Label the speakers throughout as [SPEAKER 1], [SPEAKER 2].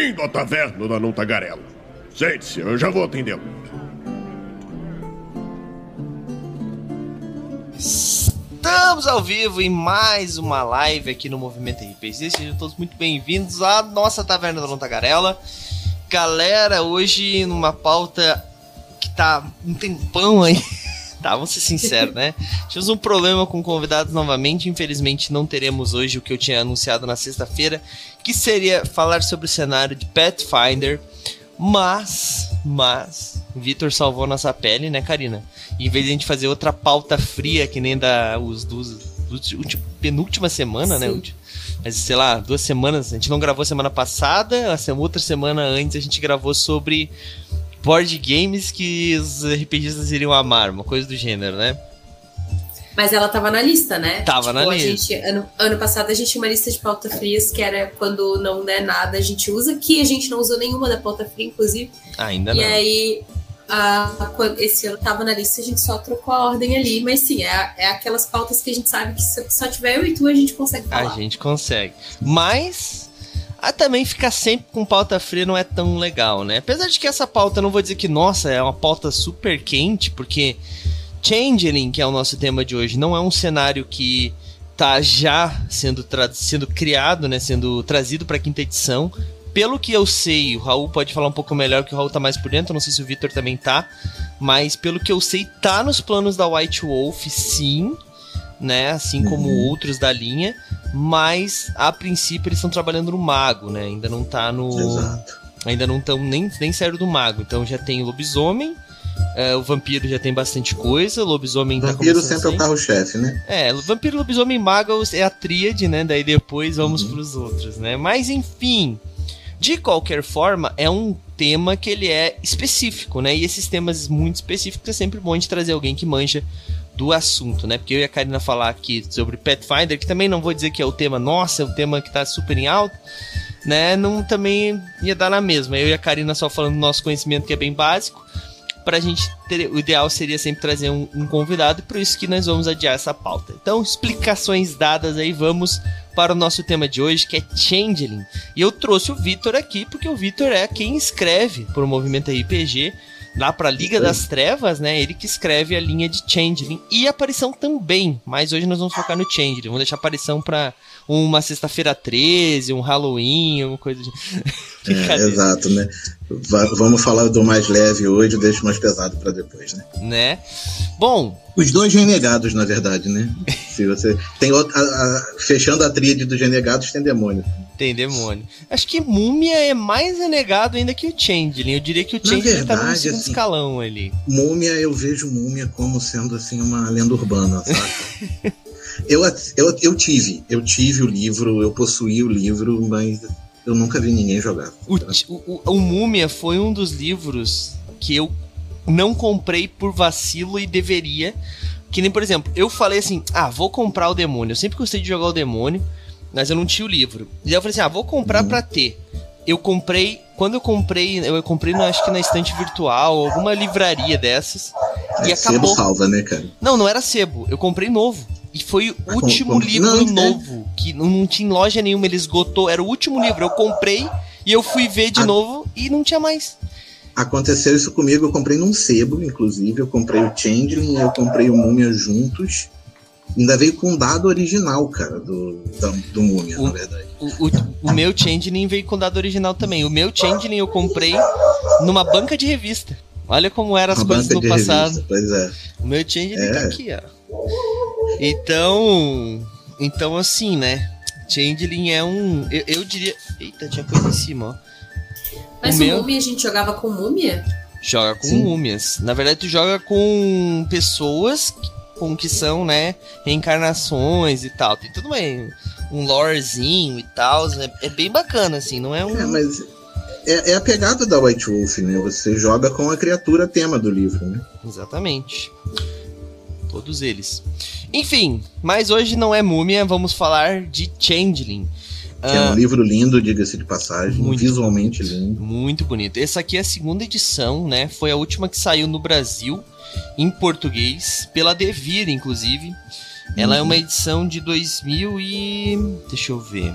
[SPEAKER 1] Bem-vindo à taverna da Não Tagarela. Sente-se, eu já vou atendê-lo.
[SPEAKER 2] Estamos ao vivo em mais uma live aqui no Movimento RPG. Sejam todos muito bem-vindos à nossa Taverna da Não Tagarela. Galera, hoje numa pauta que tá um tempão aí. Tá, vamos ser sinceros, né? Tivemos um problema com convidados novamente. Infelizmente, não teremos hoje o que eu tinha anunciado na sexta-feira, que seria falar sobre o cenário de Pathfinder. Mas, mas, Vitor salvou nossa pele, né, Karina? Em vez de a gente fazer outra pauta fria, que nem da os dos, dos penúltima semana, né?
[SPEAKER 3] Sim.
[SPEAKER 2] Mas sei lá, duas semanas. A gente não gravou semana passada, a outra semana antes a gente gravou sobre board games que os RPGistas iriam amar, uma coisa do gênero, né?
[SPEAKER 3] Mas ela tava na lista, né?
[SPEAKER 2] Tava na
[SPEAKER 3] a
[SPEAKER 2] lista.
[SPEAKER 3] Gente, ano, ano passado a gente tinha uma lista de pauta frias, que era quando não der nada a gente usa, que a gente não usou nenhuma da pauta fria, inclusive.
[SPEAKER 2] Ainda
[SPEAKER 3] e
[SPEAKER 2] não.
[SPEAKER 3] aí, a- esse ano tava na lista, a gente só trocou a ordem ali. Mas sim, é, é aquelas pautas que a gente sabe que se só tiver eu e tu, a gente consegue
[SPEAKER 2] A
[SPEAKER 3] falar.
[SPEAKER 2] gente consegue. Mas ah, também ficar sempre com pauta fria não é tão legal, né? Apesar de que essa pauta, não vou dizer que, nossa, é uma pauta super quente, porque Changeling, que é o nosso tema de hoje, não é um cenário que tá já sendo, sendo criado, né? Sendo trazido pra quinta edição. Pelo que eu sei, o Raul pode falar um pouco melhor, que o Raul tá mais por dentro, não sei se o Victor também tá. Mas pelo que eu sei, tá nos planos da White Wolf, sim. Né, assim como outros da linha, mas a princípio eles estão trabalhando no mago, né? Ainda não tá no.
[SPEAKER 4] Exato.
[SPEAKER 2] Ainda não estão nem, nem saíram do mago. Então já tem o lobisomem, é, o vampiro já tem bastante coisa, o lobisomem tá
[SPEAKER 4] Vampiro
[SPEAKER 2] começando
[SPEAKER 4] sempre é o
[SPEAKER 2] assim.
[SPEAKER 4] carro-chefe, né?
[SPEAKER 2] É, vampiro, lobisomem e mago é a tríade, né? Daí depois vamos
[SPEAKER 4] Uhum.
[SPEAKER 2] pros outros, né? Mas enfim, de qualquer forma, é um tema que ele é específico, né? E esses temas muito específicos é sempre bom gente trazer alguém que manja do assunto, né? Porque eu e a Karina falar aqui sobre Pathfinder, que também não vou dizer que é o tema, nossa, é o tema que tá super em alta, né? Não também ia dar na mesma. Eu e a Karina só falando do nosso conhecimento que é bem básico. Pra gente ter, o ideal seria sempre trazer um, um convidado, e por isso que nós vamos adiar essa pauta. Então, explicações dadas aí, vamos para o nosso tema de hoje, que é Changeling. E eu trouxe o Vitor aqui, porque o Vitor é quem escreve pro Movimento RPG, lá pra Liga
[SPEAKER 4] Isso aí.
[SPEAKER 2] das Trevas, né? Ele que escreve a linha de Changeling e aparição também. Mas hoje nós vamos focar no Changeling. Vamos deixar aparição pra uma sexta-feira 13, um Halloween, alguma coisa de.
[SPEAKER 4] É, exato, né? Va- vamos falar do mais leve hoje, deixa o mais pesado pra depois, né?
[SPEAKER 2] né? Bom,
[SPEAKER 4] Os dois renegados, na verdade, né? Se você tem outra, a- a- fechando a tríade dos renegados, tem demônio.
[SPEAKER 2] tem demônio. Acho que Múmia é mais renegado ainda que o Changeling. Eu diria que o Changeling tá no segundo
[SPEAKER 4] assim,
[SPEAKER 2] escalão ali.
[SPEAKER 4] Múmia, eu vejo múmia como sendo assim uma lenda urbana, saca? eu, eu, eu tive, eu tive o livro, eu possuí o livro, mas eu nunca vi ninguém jogar.
[SPEAKER 2] O, o, o, Múmia foi um dos livros que eu não comprei por vacilo e deveria. Que nem, por exemplo, eu falei assim: ah, vou comprar o demônio. Eu sempre gostei de jogar o demônio, mas eu não tinha o livro. E aí eu falei assim: ah, vou comprar
[SPEAKER 4] Uhum.
[SPEAKER 2] pra ter. Eu comprei. Quando eu comprei, eu comprei, no, acho que na estante virtual, alguma livraria dessas. E
[SPEAKER 4] É, sebo
[SPEAKER 2] acabou.
[SPEAKER 4] salva, né, cara?
[SPEAKER 2] Não, não era sebo. Eu comprei novo. E foi o
[SPEAKER 4] Ah,
[SPEAKER 2] último livro
[SPEAKER 4] não, é.
[SPEAKER 2] novo. Que não, tinha em loja nenhuma, ele esgotou. Era o último livro. Eu comprei e eu fui ver de
[SPEAKER 4] Ah.
[SPEAKER 2] novo e não tinha mais.
[SPEAKER 4] Aconteceu isso comigo, eu comprei num sebo, inclusive, eu comprei o Changeling e eu comprei o Múmia juntos. Ainda veio com um dado original, cara, do, da- do Múmia,
[SPEAKER 2] O-
[SPEAKER 4] na verdade.
[SPEAKER 2] O, o, o meu Changeling veio com dado original também. O meu Changeling eu comprei numa banca de revista. Olha como eram as
[SPEAKER 4] Uma
[SPEAKER 2] coisas no passado.
[SPEAKER 4] revista, pois é.
[SPEAKER 2] O meu Changeling
[SPEAKER 4] É.
[SPEAKER 2] tá aqui, ó. Então. Então, assim, né? Changeling é um. Eu, eu diria. Eita, tinha coisa em cima, ó.
[SPEAKER 3] Mas
[SPEAKER 2] o
[SPEAKER 3] o,
[SPEAKER 2] meu-
[SPEAKER 3] múmia a gente jogava com múmia?
[SPEAKER 2] Joga com
[SPEAKER 4] Sim.
[SPEAKER 2] múmias. Na verdade, tu joga com pessoas que, com que são, né, reencarnações e tal. Tem tudo bem, um lorezinho e tal. É, é bem bacana, assim, não é um.
[SPEAKER 4] É, mas é, é a pegada da White Wolf, né? Você joga com a criatura tema do livro, né?
[SPEAKER 2] Exatamente. Todos eles. Enfim, mas hoje não é múmia, vamos falar de Changeling.
[SPEAKER 4] Que é
[SPEAKER 2] Ah,
[SPEAKER 4] um livro lindo, diga-se de passagem,
[SPEAKER 2] Muito
[SPEAKER 4] visualmente lindo.
[SPEAKER 2] Muito bonito. Essa aqui é a segunda edição, né? Foi a última que saiu no Brasil, em português, pela Devir, inclusive. Ela é uma edição de 2000 e... deixa eu ver...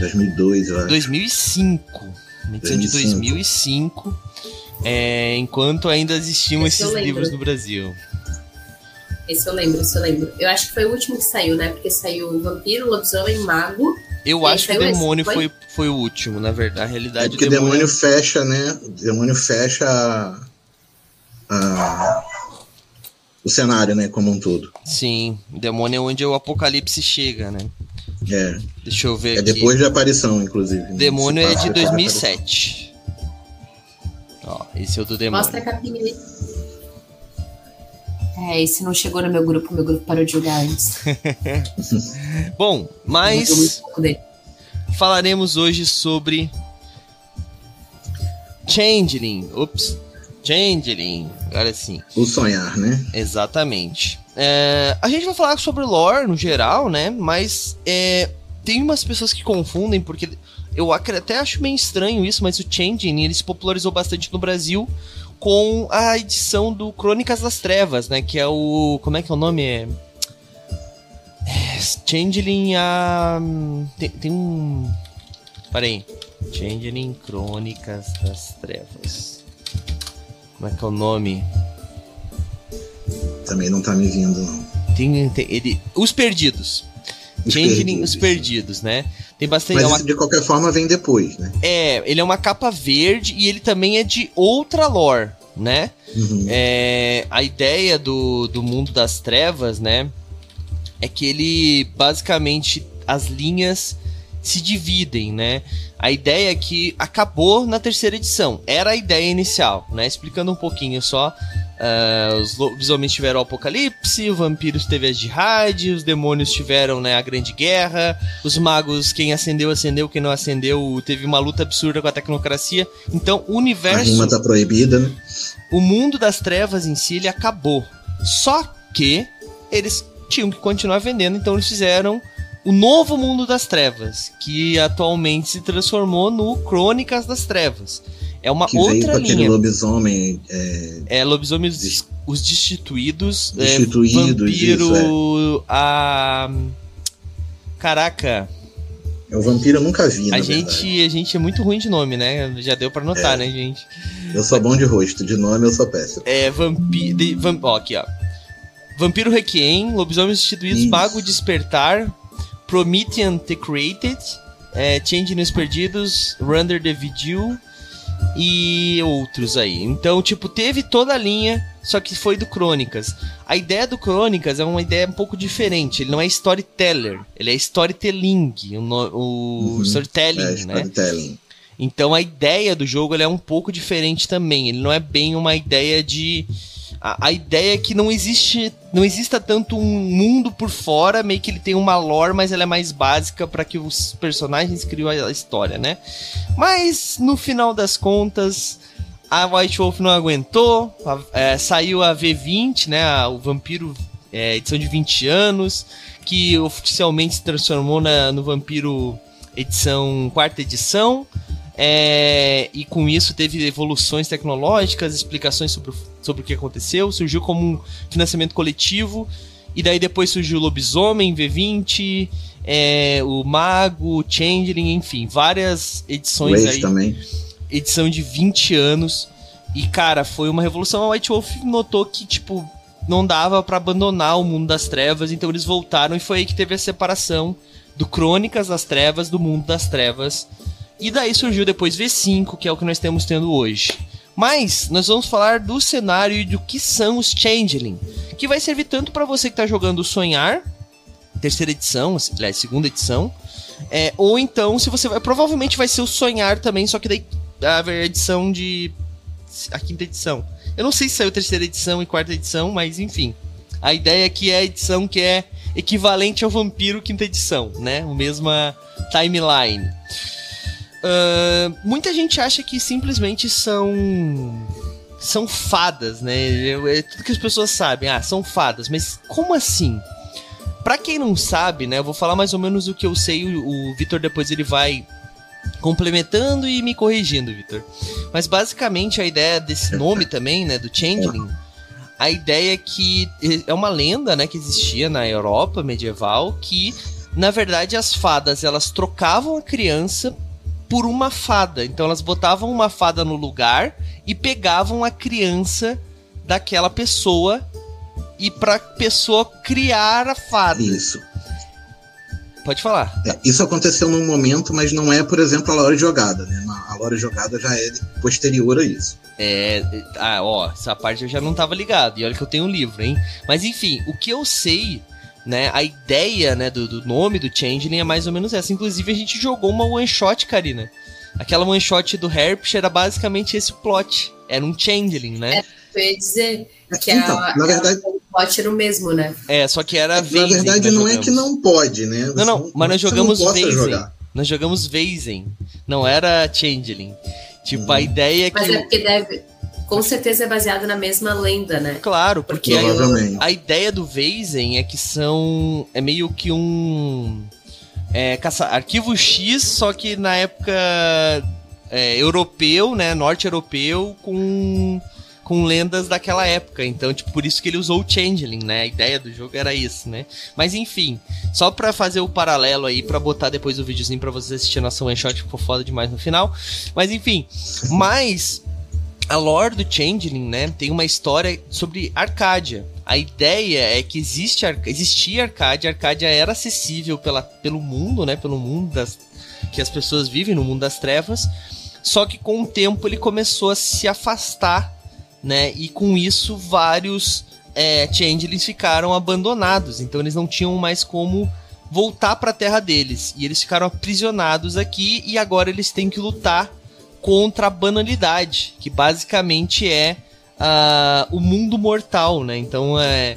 [SPEAKER 4] 2002, eu acho.
[SPEAKER 2] 2005. Uma edição de 2005. É, enquanto ainda existiam
[SPEAKER 3] Esse
[SPEAKER 2] esses livros no Brasil.
[SPEAKER 3] Esse eu lembro, esse eu lembro. Eu acho que foi o último que saiu, né? Porque saiu Vampiro, Lobisomem, Mago.
[SPEAKER 2] Eu acho que o
[SPEAKER 3] esse,
[SPEAKER 2] Demônio
[SPEAKER 3] foi?
[SPEAKER 2] foi, foi o último, na verdade. A realidade
[SPEAKER 4] É porque
[SPEAKER 2] o
[SPEAKER 4] demônio...
[SPEAKER 2] Demônio
[SPEAKER 4] fecha, né? Demônio fecha a- a- o cenário, né? Como um todo.
[SPEAKER 2] Sim, o Demônio é onde o apocalipse chega, né?
[SPEAKER 4] É,
[SPEAKER 2] Deixa eu ver
[SPEAKER 4] é
[SPEAKER 2] aqui.
[SPEAKER 4] depois de aparição, inclusive. né?
[SPEAKER 2] Demônio é de
[SPEAKER 4] depois da
[SPEAKER 2] 2007. Ó, esse é o do Demônio.
[SPEAKER 3] Mostra a capinha aí. É, esse não chegou no meu grupo, meu grupo parou de jogar antes.
[SPEAKER 2] Bom, mas falaremos hoje sobre Changeling. Ups. Changeling. Agora sim.
[SPEAKER 4] O sonhar, né?
[SPEAKER 2] Exatamente. É, a gente vai falar sobre lore no geral, né? Mas é, tem umas pessoas que confundem, porque eu até acho meio estranho isso, mas o Changing ele se popularizou bastante no Brasil com a edição do Crônicas das Trevas, né? Que é o. Como é que é o nome? É. Changeling a. Tem, tem um. Peraí. Changeling Crônicas das Trevas. Como é que é o nome?
[SPEAKER 4] Também não tá me vindo, não.
[SPEAKER 2] Tem, tem- ele, os perdidos.
[SPEAKER 4] Os
[SPEAKER 2] Changeling,
[SPEAKER 4] perdidos.
[SPEAKER 2] os perdidos, né? Tem bastante.
[SPEAKER 4] Mas
[SPEAKER 2] é, uma-
[SPEAKER 4] de qualquer forma vem depois, né?
[SPEAKER 2] é, ele é uma capa verde e ele também é de outra lore, né?
[SPEAKER 4] Uhum.
[SPEAKER 2] É, a ideia do, do mundo das trevas, né? É que ele basicamente as linhas se dividem, né? A ideia é que acabou na terceira edição. Era a ideia inicial, né? Explicando um pouquinho só. ah, os lobisomens tiveram o apocalipse, os vampiros teve a jihad, os demônios tiveram né, a grande guerra, os magos, quem acendeu, acendeu, quem não acendeu, teve uma luta absurda com a tecnocracia. Então, o
[SPEAKER 4] A
[SPEAKER 2] universo
[SPEAKER 4] rima tá proibida, né?
[SPEAKER 2] o mundo das trevas em si ele acabou. Só que eles tinham que continuar vendendo, então eles fizeram o novo mundo das trevas, que atualmente se transformou no Crônicas das Trevas. É uma
[SPEAKER 4] Que veio
[SPEAKER 2] outra
[SPEAKER 4] aquele
[SPEAKER 2] linha.
[SPEAKER 4] lobisomem. é,
[SPEAKER 2] É lobisomens os, os destituídos, é,
[SPEAKER 4] Destituídos,
[SPEAKER 2] vampiro, a Caraca,
[SPEAKER 4] é o vampiro eu nunca vi,
[SPEAKER 2] a gente,
[SPEAKER 4] verdade.
[SPEAKER 2] a gente é muito ruim de nome, né? Já deu pra notar, né, gente?
[SPEAKER 4] Eu sou bom de rosto, de nome eu sou péssimo.
[SPEAKER 2] É vampiro. Vamp ó, aqui, ó. Vampiro Requiem, Lobisomens Instituídos,
[SPEAKER 4] Isso.
[SPEAKER 2] Mago Despertar, Promethean The Created, é, Change nos Perdidos, Render the Vigil e outros aí. Então, tipo, teve toda a linha, só que foi do Crônicas. A ideia do Crônicas é uma ideia um pouco diferente. Ele não é storyteller, ele é storytelling, o, o
[SPEAKER 4] Uhum.
[SPEAKER 2] storytelling,
[SPEAKER 4] É,
[SPEAKER 2] né?
[SPEAKER 4] storytelling.
[SPEAKER 2] Então a ideia do jogo ele é um pouco diferente também. Ele não é bem uma ideia de. A, a ideia é que não existe. Não exista tanto um mundo por fora, meio que ele tem uma lore, mas ela é mais básica para que os personagens criem a história, né? Mas no final das contas, a White Wolf não aguentou. a- é, saiu a V20, né? a- o Vampiro é, edição de 20 anos, que oficialmente se transformou na- no Vampiro edição quarta edição. É, e com isso teve evoluções tecnológicas, explicações sobre, o- sobre o que aconteceu, surgiu como um financiamento coletivo, e daí depois surgiu o Lobisomem, V20, é, o Mago, o Changeling, enfim, várias edições
[SPEAKER 4] Wraith
[SPEAKER 2] aí
[SPEAKER 4] também.
[SPEAKER 2] edição de 20 anos. E, cara, foi uma revolução. A White Wolf notou que, tipo, não dava pra abandonar o mundo das trevas, então eles voltaram e foi aí que teve a separação do Crônicas das Trevas do mundo das trevas. E daí surgiu depois V5, que é o que nós temos tendo hoje. Mas nós vamos falar do cenário e do que são os Changeling, que vai servir tanto pra você que tá jogando Sonhar, terceira edição, aliás, segunda edição, é, ou então, se você vai. Provavelmente vai ser o Sonhar também, só que daí a edição de. A quinta edição. Eu não sei se saiu terceira edição e quarta edição, mas enfim. A ideia que é a edição que é equivalente ao Vampiro quinta edição, né? O mesma timeline. Ahn, muita gente acha que simplesmente são. São fadas, né? É tudo que as pessoas sabem. Ah, são fadas. Mas como assim? Pra quem não sabe, né? Eu vou falar mais ou menos o que eu sei. O, o Vitor depois ele vai complementando e me corrigindo, Vitor. Mas basicamente a ideia desse nome também, né, do Changeling, a ideia é que é uma lenda, né, que existia na Europa medieval que na verdade as fadas elas trocavam a criança por uma fada. Então elas botavam uma fada no lugar e pegavam a criança daquela pessoa e pra pessoa criar a fada.
[SPEAKER 4] Isso.
[SPEAKER 2] Pode falar.
[SPEAKER 4] É, isso aconteceu num momento, mas não é, por exemplo, a Lore Jogada, né? A Lore Jogada já é posterior a isso.
[SPEAKER 2] É. Ah, ó, essa parte eu já não tava ligado. E olha que eu tenho um livro, hein? Mas enfim, o que eu sei né? A ideia, né, do, do, nome do Changeling é mais ou menos essa. Inclusive, a gente jogou uma one shot, Karina. Aquela one shot do Herpes era basicamente esse plot. Era um Changeling, né?
[SPEAKER 3] É, eu ia dizer que
[SPEAKER 4] então,
[SPEAKER 3] a,
[SPEAKER 4] na verdade,
[SPEAKER 3] o plot era o mesmo, né?
[SPEAKER 2] É, só que era
[SPEAKER 4] Na verdade, não é que não pode, né?
[SPEAKER 2] Não, não,
[SPEAKER 4] Você
[SPEAKER 2] mas nós
[SPEAKER 4] você
[SPEAKER 2] jogamos
[SPEAKER 4] não
[SPEAKER 2] Vazen. Nós jogamos Vazen. Não era Changeling. Tipo,
[SPEAKER 4] Uhum.
[SPEAKER 2] a ideia é que.
[SPEAKER 3] Mas é porque deve. Com certeza é baseado na mesma lenda, né?
[SPEAKER 2] Claro, porque a, a ideia do Vazen é que são. É meio que um. É, caça, arquivo X, só que na época é, europeu, né? Norte-europeu, com. Com lendas daquela época. Então, tipo, por isso que ele usou o Changeling, né? A ideia do jogo era isso, né? Mas enfim, só pra fazer o paralelo aí, pra botar depois o videozinho pra vocês assistirem a nossa one shot, ficou foda demais no final. Mas enfim, mas a lore do Changeling, né, tem uma história sobre Arcádia. A ideia é que existe existia Arcádia, Arcádia era acessível pela, pelo mundo, né, pelo mundo das que as pessoas vivem no mundo das trevas. Só que com o tempo ele começou a se afastar, né, e com isso vários é, Changelings ficaram abandonados. Então eles não tinham mais como voltar para a terra deles e eles ficaram aprisionados aqui e agora eles têm que lutar contra a banalidade, que basicamente é ah, o mundo mortal, né? Então é,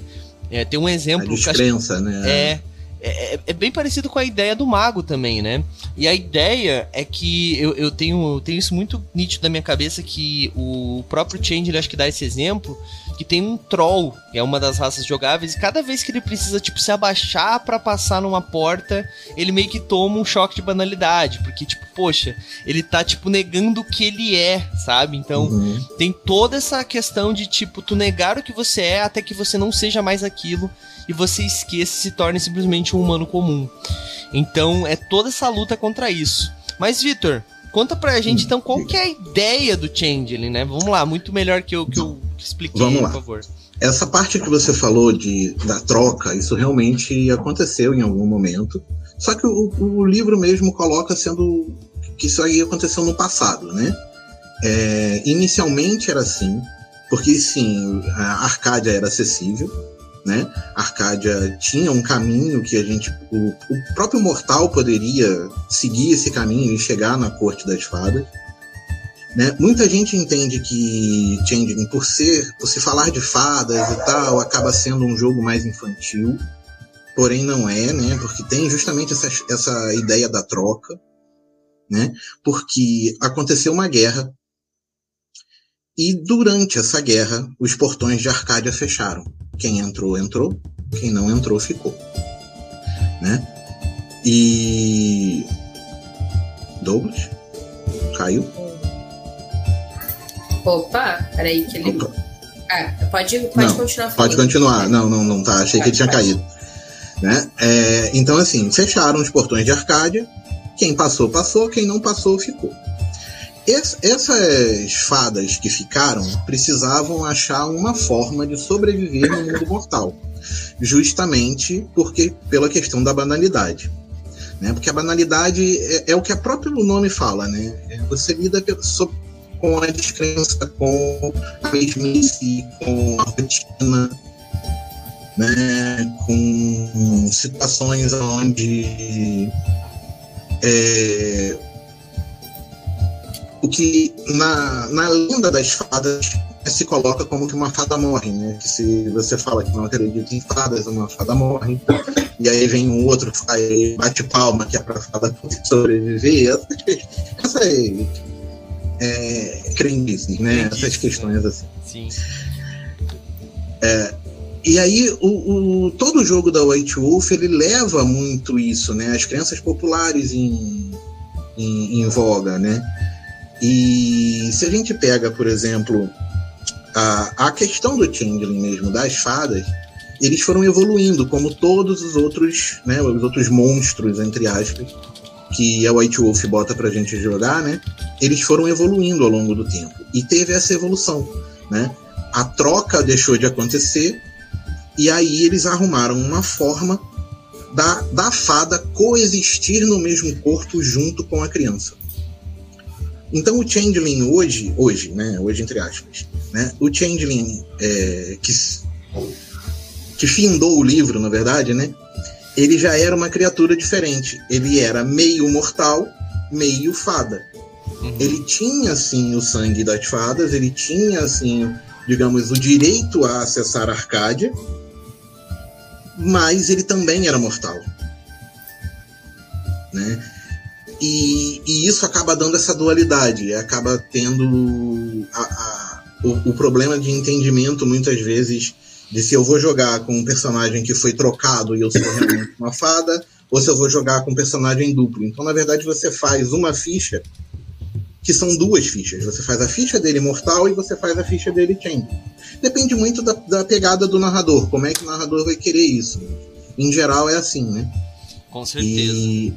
[SPEAKER 2] é, tem um
[SPEAKER 4] A
[SPEAKER 2] exemplo que eu acho que
[SPEAKER 4] descrença, né?
[SPEAKER 2] é, é, é bem parecido com a ideia do mago também, né? E a ideia é que eu, eu tenho, eu tenho isso muito nítido na minha cabeça que o próprio Change, ele acho que dá esse exemplo, que tem um troll, que é uma das raças jogáveis, e cada vez que ele precisa, tipo, se abaixar pra passar numa porta, ele meio que toma um choque de banalidade, porque, tipo, poxa, ele tá, tipo, negando o que ele é, sabe? Então,
[SPEAKER 4] Uhum.
[SPEAKER 2] tem toda essa questão de, tipo, tu negar o que você é até que você não seja mais aquilo e você esqueça e se torne simplesmente um humano comum. Então, é toda essa luta contra isso. Mas, Vitor, conta pra gente, então, qual que é a ideia do Changeling, né? Vamos lá, muito melhor que eu, que eu expliquei,
[SPEAKER 4] Vamos lá.
[SPEAKER 2] por favor.
[SPEAKER 4] Essa parte que você falou de, da troca, isso realmente aconteceu em algum momento. Só que o, o livro mesmo coloca sendo que isso aí aconteceu no passado, né? É, inicialmente era assim, porque sim, a Arcádia era acessível, né? Arcádia tinha um caminho que a gente, o, o próprio mortal poderia seguir esse caminho e chegar na corte das fadas. Né? Muita gente entende que Changeling, por ser, por se falar de fadas e tal, acaba sendo um jogo mais infantil. Porém, não é, né? Porque tem justamente essa, essa ideia da troca, né? Porque aconteceu uma guerra e durante essa guerra os portões de Arcádia fecharam. Quem entrou, entrou. Quem não entrou, ficou. Né? E. Douglas? Caiu?
[SPEAKER 3] Opa, peraí que ele.
[SPEAKER 4] Opa.
[SPEAKER 3] Ah, pode, pode
[SPEAKER 4] Não,
[SPEAKER 3] continuar falando.
[SPEAKER 4] Pode continuar. Não, não, não tá. Achei que ele tinha caído. Né? É, então, assim, fecharam os portões de Arcádia. Quem passou, passou. Quem não passou, ficou. Es- essas fadas que ficaram precisavam achar uma forma de sobreviver no mundo mortal. Justamente porque pela questão da banalidade. Né? Porque a banalidade é, é o que a próprio nome fala, né? É Você lida com a descrença, com a mesmice, com a rotina, né? com situações onde é, o que na, na lenda das fadas se coloca como que uma fada morre, né? Que se você fala que não acredita em fadas, uma fada morre. E aí vem um outro, aí bate palma, que é pra fada sobreviver. Essas, essas é, crendices, né? Essas questões assim.
[SPEAKER 2] Sim.
[SPEAKER 4] E aí, o, o- todo o jogo da White Wolf, ele leva muito isso, né? As crenças populares em, em, em voga, né? E se a gente pega, por exemplo, a, a questão do Changeling mesmo, das fadas, eles foram evoluindo, como todos os outros, né? Os outros monstros, entre aspas, que a White Wolf bota pra gente jogar, né? Eles foram evoluindo ao longo do tempo. E teve essa evolução, né? A troca deixou de acontecer e aí eles arrumaram uma forma da, da fada coexistir no mesmo corpo junto com a criança. Então o Changeling hoje, hoje, né? Hoje entre aspas, né? O Changeling é, que, que findou o livro, na verdade, né? Ele já era uma criatura diferente. Ele era meio mortal, meio fada. Uhum. Ele tinha, assim, o sangue das fadas, ele tinha, assim, digamos, o direito a acessar a Arcádia, mas ele também era mortal. Né? E, e isso acaba dando essa dualidade, acaba tendo a, a, o, o problema de entendimento, muitas vezes, de se eu vou jogar com um personagem que foi trocado e eu sou realmente uma fada, ou se eu vou jogar com um personagem duplo. Então, na verdade, você faz uma ficha que são duas fichas. Você faz a ficha dele mortal e você faz a ficha dele change. Depende muito da, da pegada do narrador, como é que o narrador vai querer isso. Em geral é assim, né?
[SPEAKER 2] Com certeza.
[SPEAKER 4] E,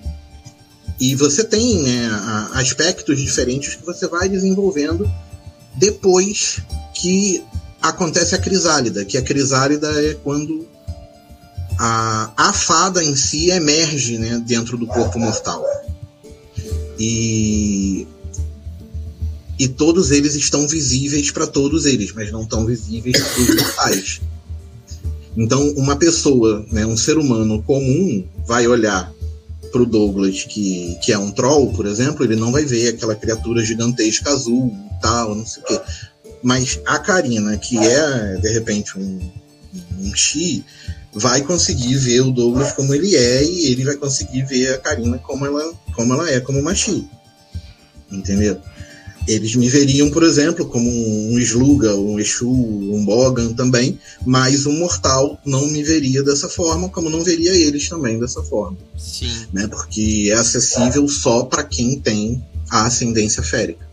[SPEAKER 4] e você tem né, aspectos diferentes que você vai desenvolvendo depois que acontece a crisálida, que a crisálida é quando a, a fada em si emerge né, dentro do corpo mortal. E, e todos eles estão visíveis para todos eles, mas não estão visíveis para os mortais. Então, uma pessoa, né, um ser humano comum, vai olhar para o Douglas, que, que é um troll, por exemplo, ele não vai ver aquela criatura gigantesca azul, tal, não sei o quê. Mas a Karina, que é, de repente, um, um Xi, vai conseguir ver o Douglas como ele é e ele vai conseguir ver a Karina como ela, como ela é, como uma Xi. Entendeu? Eles me veriam, por exemplo, como um Sluga, um Exu, um Bogan também, mas um mortal não me veria dessa forma, como não veria eles também dessa forma.
[SPEAKER 2] Sim.
[SPEAKER 4] Né? Porque é acessível só para quem tem a ascendência férica.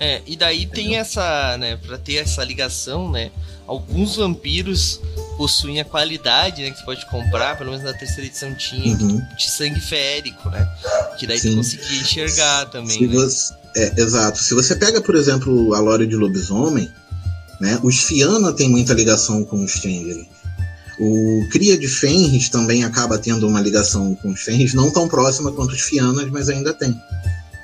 [SPEAKER 2] É, e daí tem essa, né, pra ter essa ligação, né, alguns vampiros possuem a qualidade, né, que você pode comprar, pelo menos na terceira edição tinha,
[SPEAKER 4] Uhum.
[SPEAKER 2] de sangue férico, né, que daí
[SPEAKER 4] Sim.
[SPEAKER 2] tu conseguia enxergar também,
[SPEAKER 4] Se
[SPEAKER 2] né.
[SPEAKER 4] você, é, exato. Se você pega, por exemplo, a lore de lobisomem, né, os Fiana tem muita ligação com os Changeling. O Cria de Fenris também acaba tendo uma ligação com os Fenris, não tão próxima quanto os Fianas, mas ainda tem.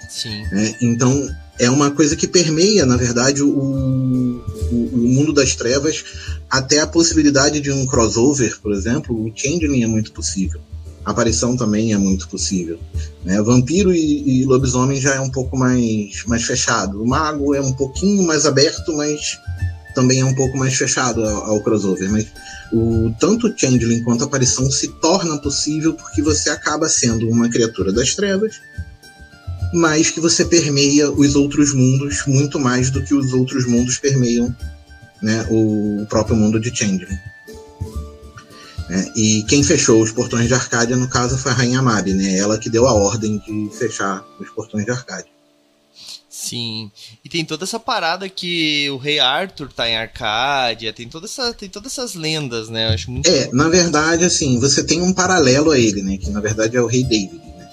[SPEAKER 2] Sim,
[SPEAKER 4] né? Então, é uma coisa que permeia, na verdade, o, o, o mundo das trevas, até a possibilidade de um crossover, por exemplo, o Changeling é muito possível. Aparição também é muito possível. Né? Vampiro e, e lobisomem já é um pouco mais, mais fechado. O mago é um pouquinho mais aberto, mas também é um pouco mais fechado ao, ao crossover. Mas o, tanto o Changeling quanto a aparição se torna possível porque você acaba sendo uma criatura das trevas mas que você permeia os outros mundos muito mais do que os outros mundos permeiam né, o próprio mundo de Changeling. Né, e quem fechou os portões de Arcádia, no caso, foi a Rainha Mabi, né? Ela que deu a ordem de fechar os portões de Arcádia.
[SPEAKER 2] sim. E tem toda essa parada que o rei Arthur tá em Arcádia, tem, toda essa, tem todas essas lendas, né, eu acho muito...
[SPEAKER 4] É, na verdade, assim, você tem um paralelo a ele, né? Que na verdade é o rei David. Né?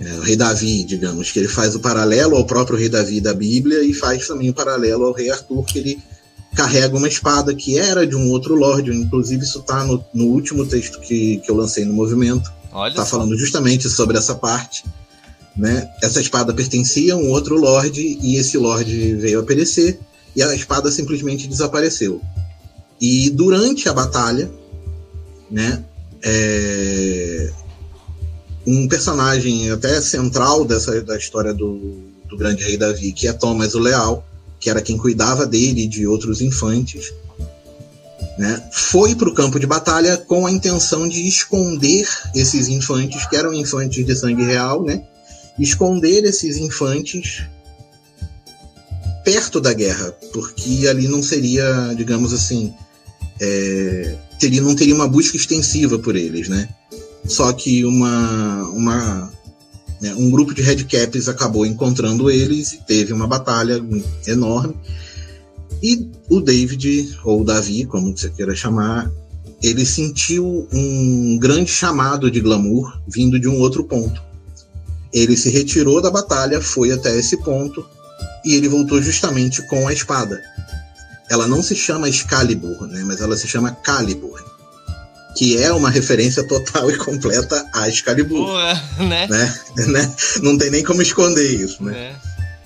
[SPEAKER 4] É, o rei Davi, digamos, que ele faz o paralelo ao próprio rei Davi da Bíblia e faz também o paralelo ao rei Arthur, que ele carrega uma espada que era de um outro lorde. Inclusive, isso tá no, no último texto que, que eu lancei no movimento.
[SPEAKER 2] Olha
[SPEAKER 4] Tá
[SPEAKER 2] só.
[SPEAKER 4] falando justamente sobre essa parte. Né? Essa espada pertencia a um outro lorde e esse lorde veio a perecer e a espada simplesmente desapareceu. E durante a batalha, né, é, um personagem até central dessa da história do, do grande rei Davi, que é Thomas o Leal, que era quem cuidava dele e de outros infantes, né, foi para o campo de batalha com a intenção de esconder esses infantes, que eram infantes de sangue real, né, esconder esses infantes perto da guerra, porque ali não seria, digamos assim, é, teria, não teria uma busca extensiva por eles, né? Só que uma, uma né, um grupo de redcaps acabou encontrando eles e teve uma batalha enorme. E o David, ou Davi, como você queira chamar, ele sentiu um grande chamado de glamour vindo de um outro ponto. ele se retirou da batalha, foi até esse ponto e ele voltou justamente com a espada. Ela não se chama Excalibur, né, mas ela se chama Calibur, que é uma referência total e completa a Excalibur.
[SPEAKER 2] Boa, né?
[SPEAKER 4] Né? né? Não tem nem como esconder isso, né?
[SPEAKER 2] É.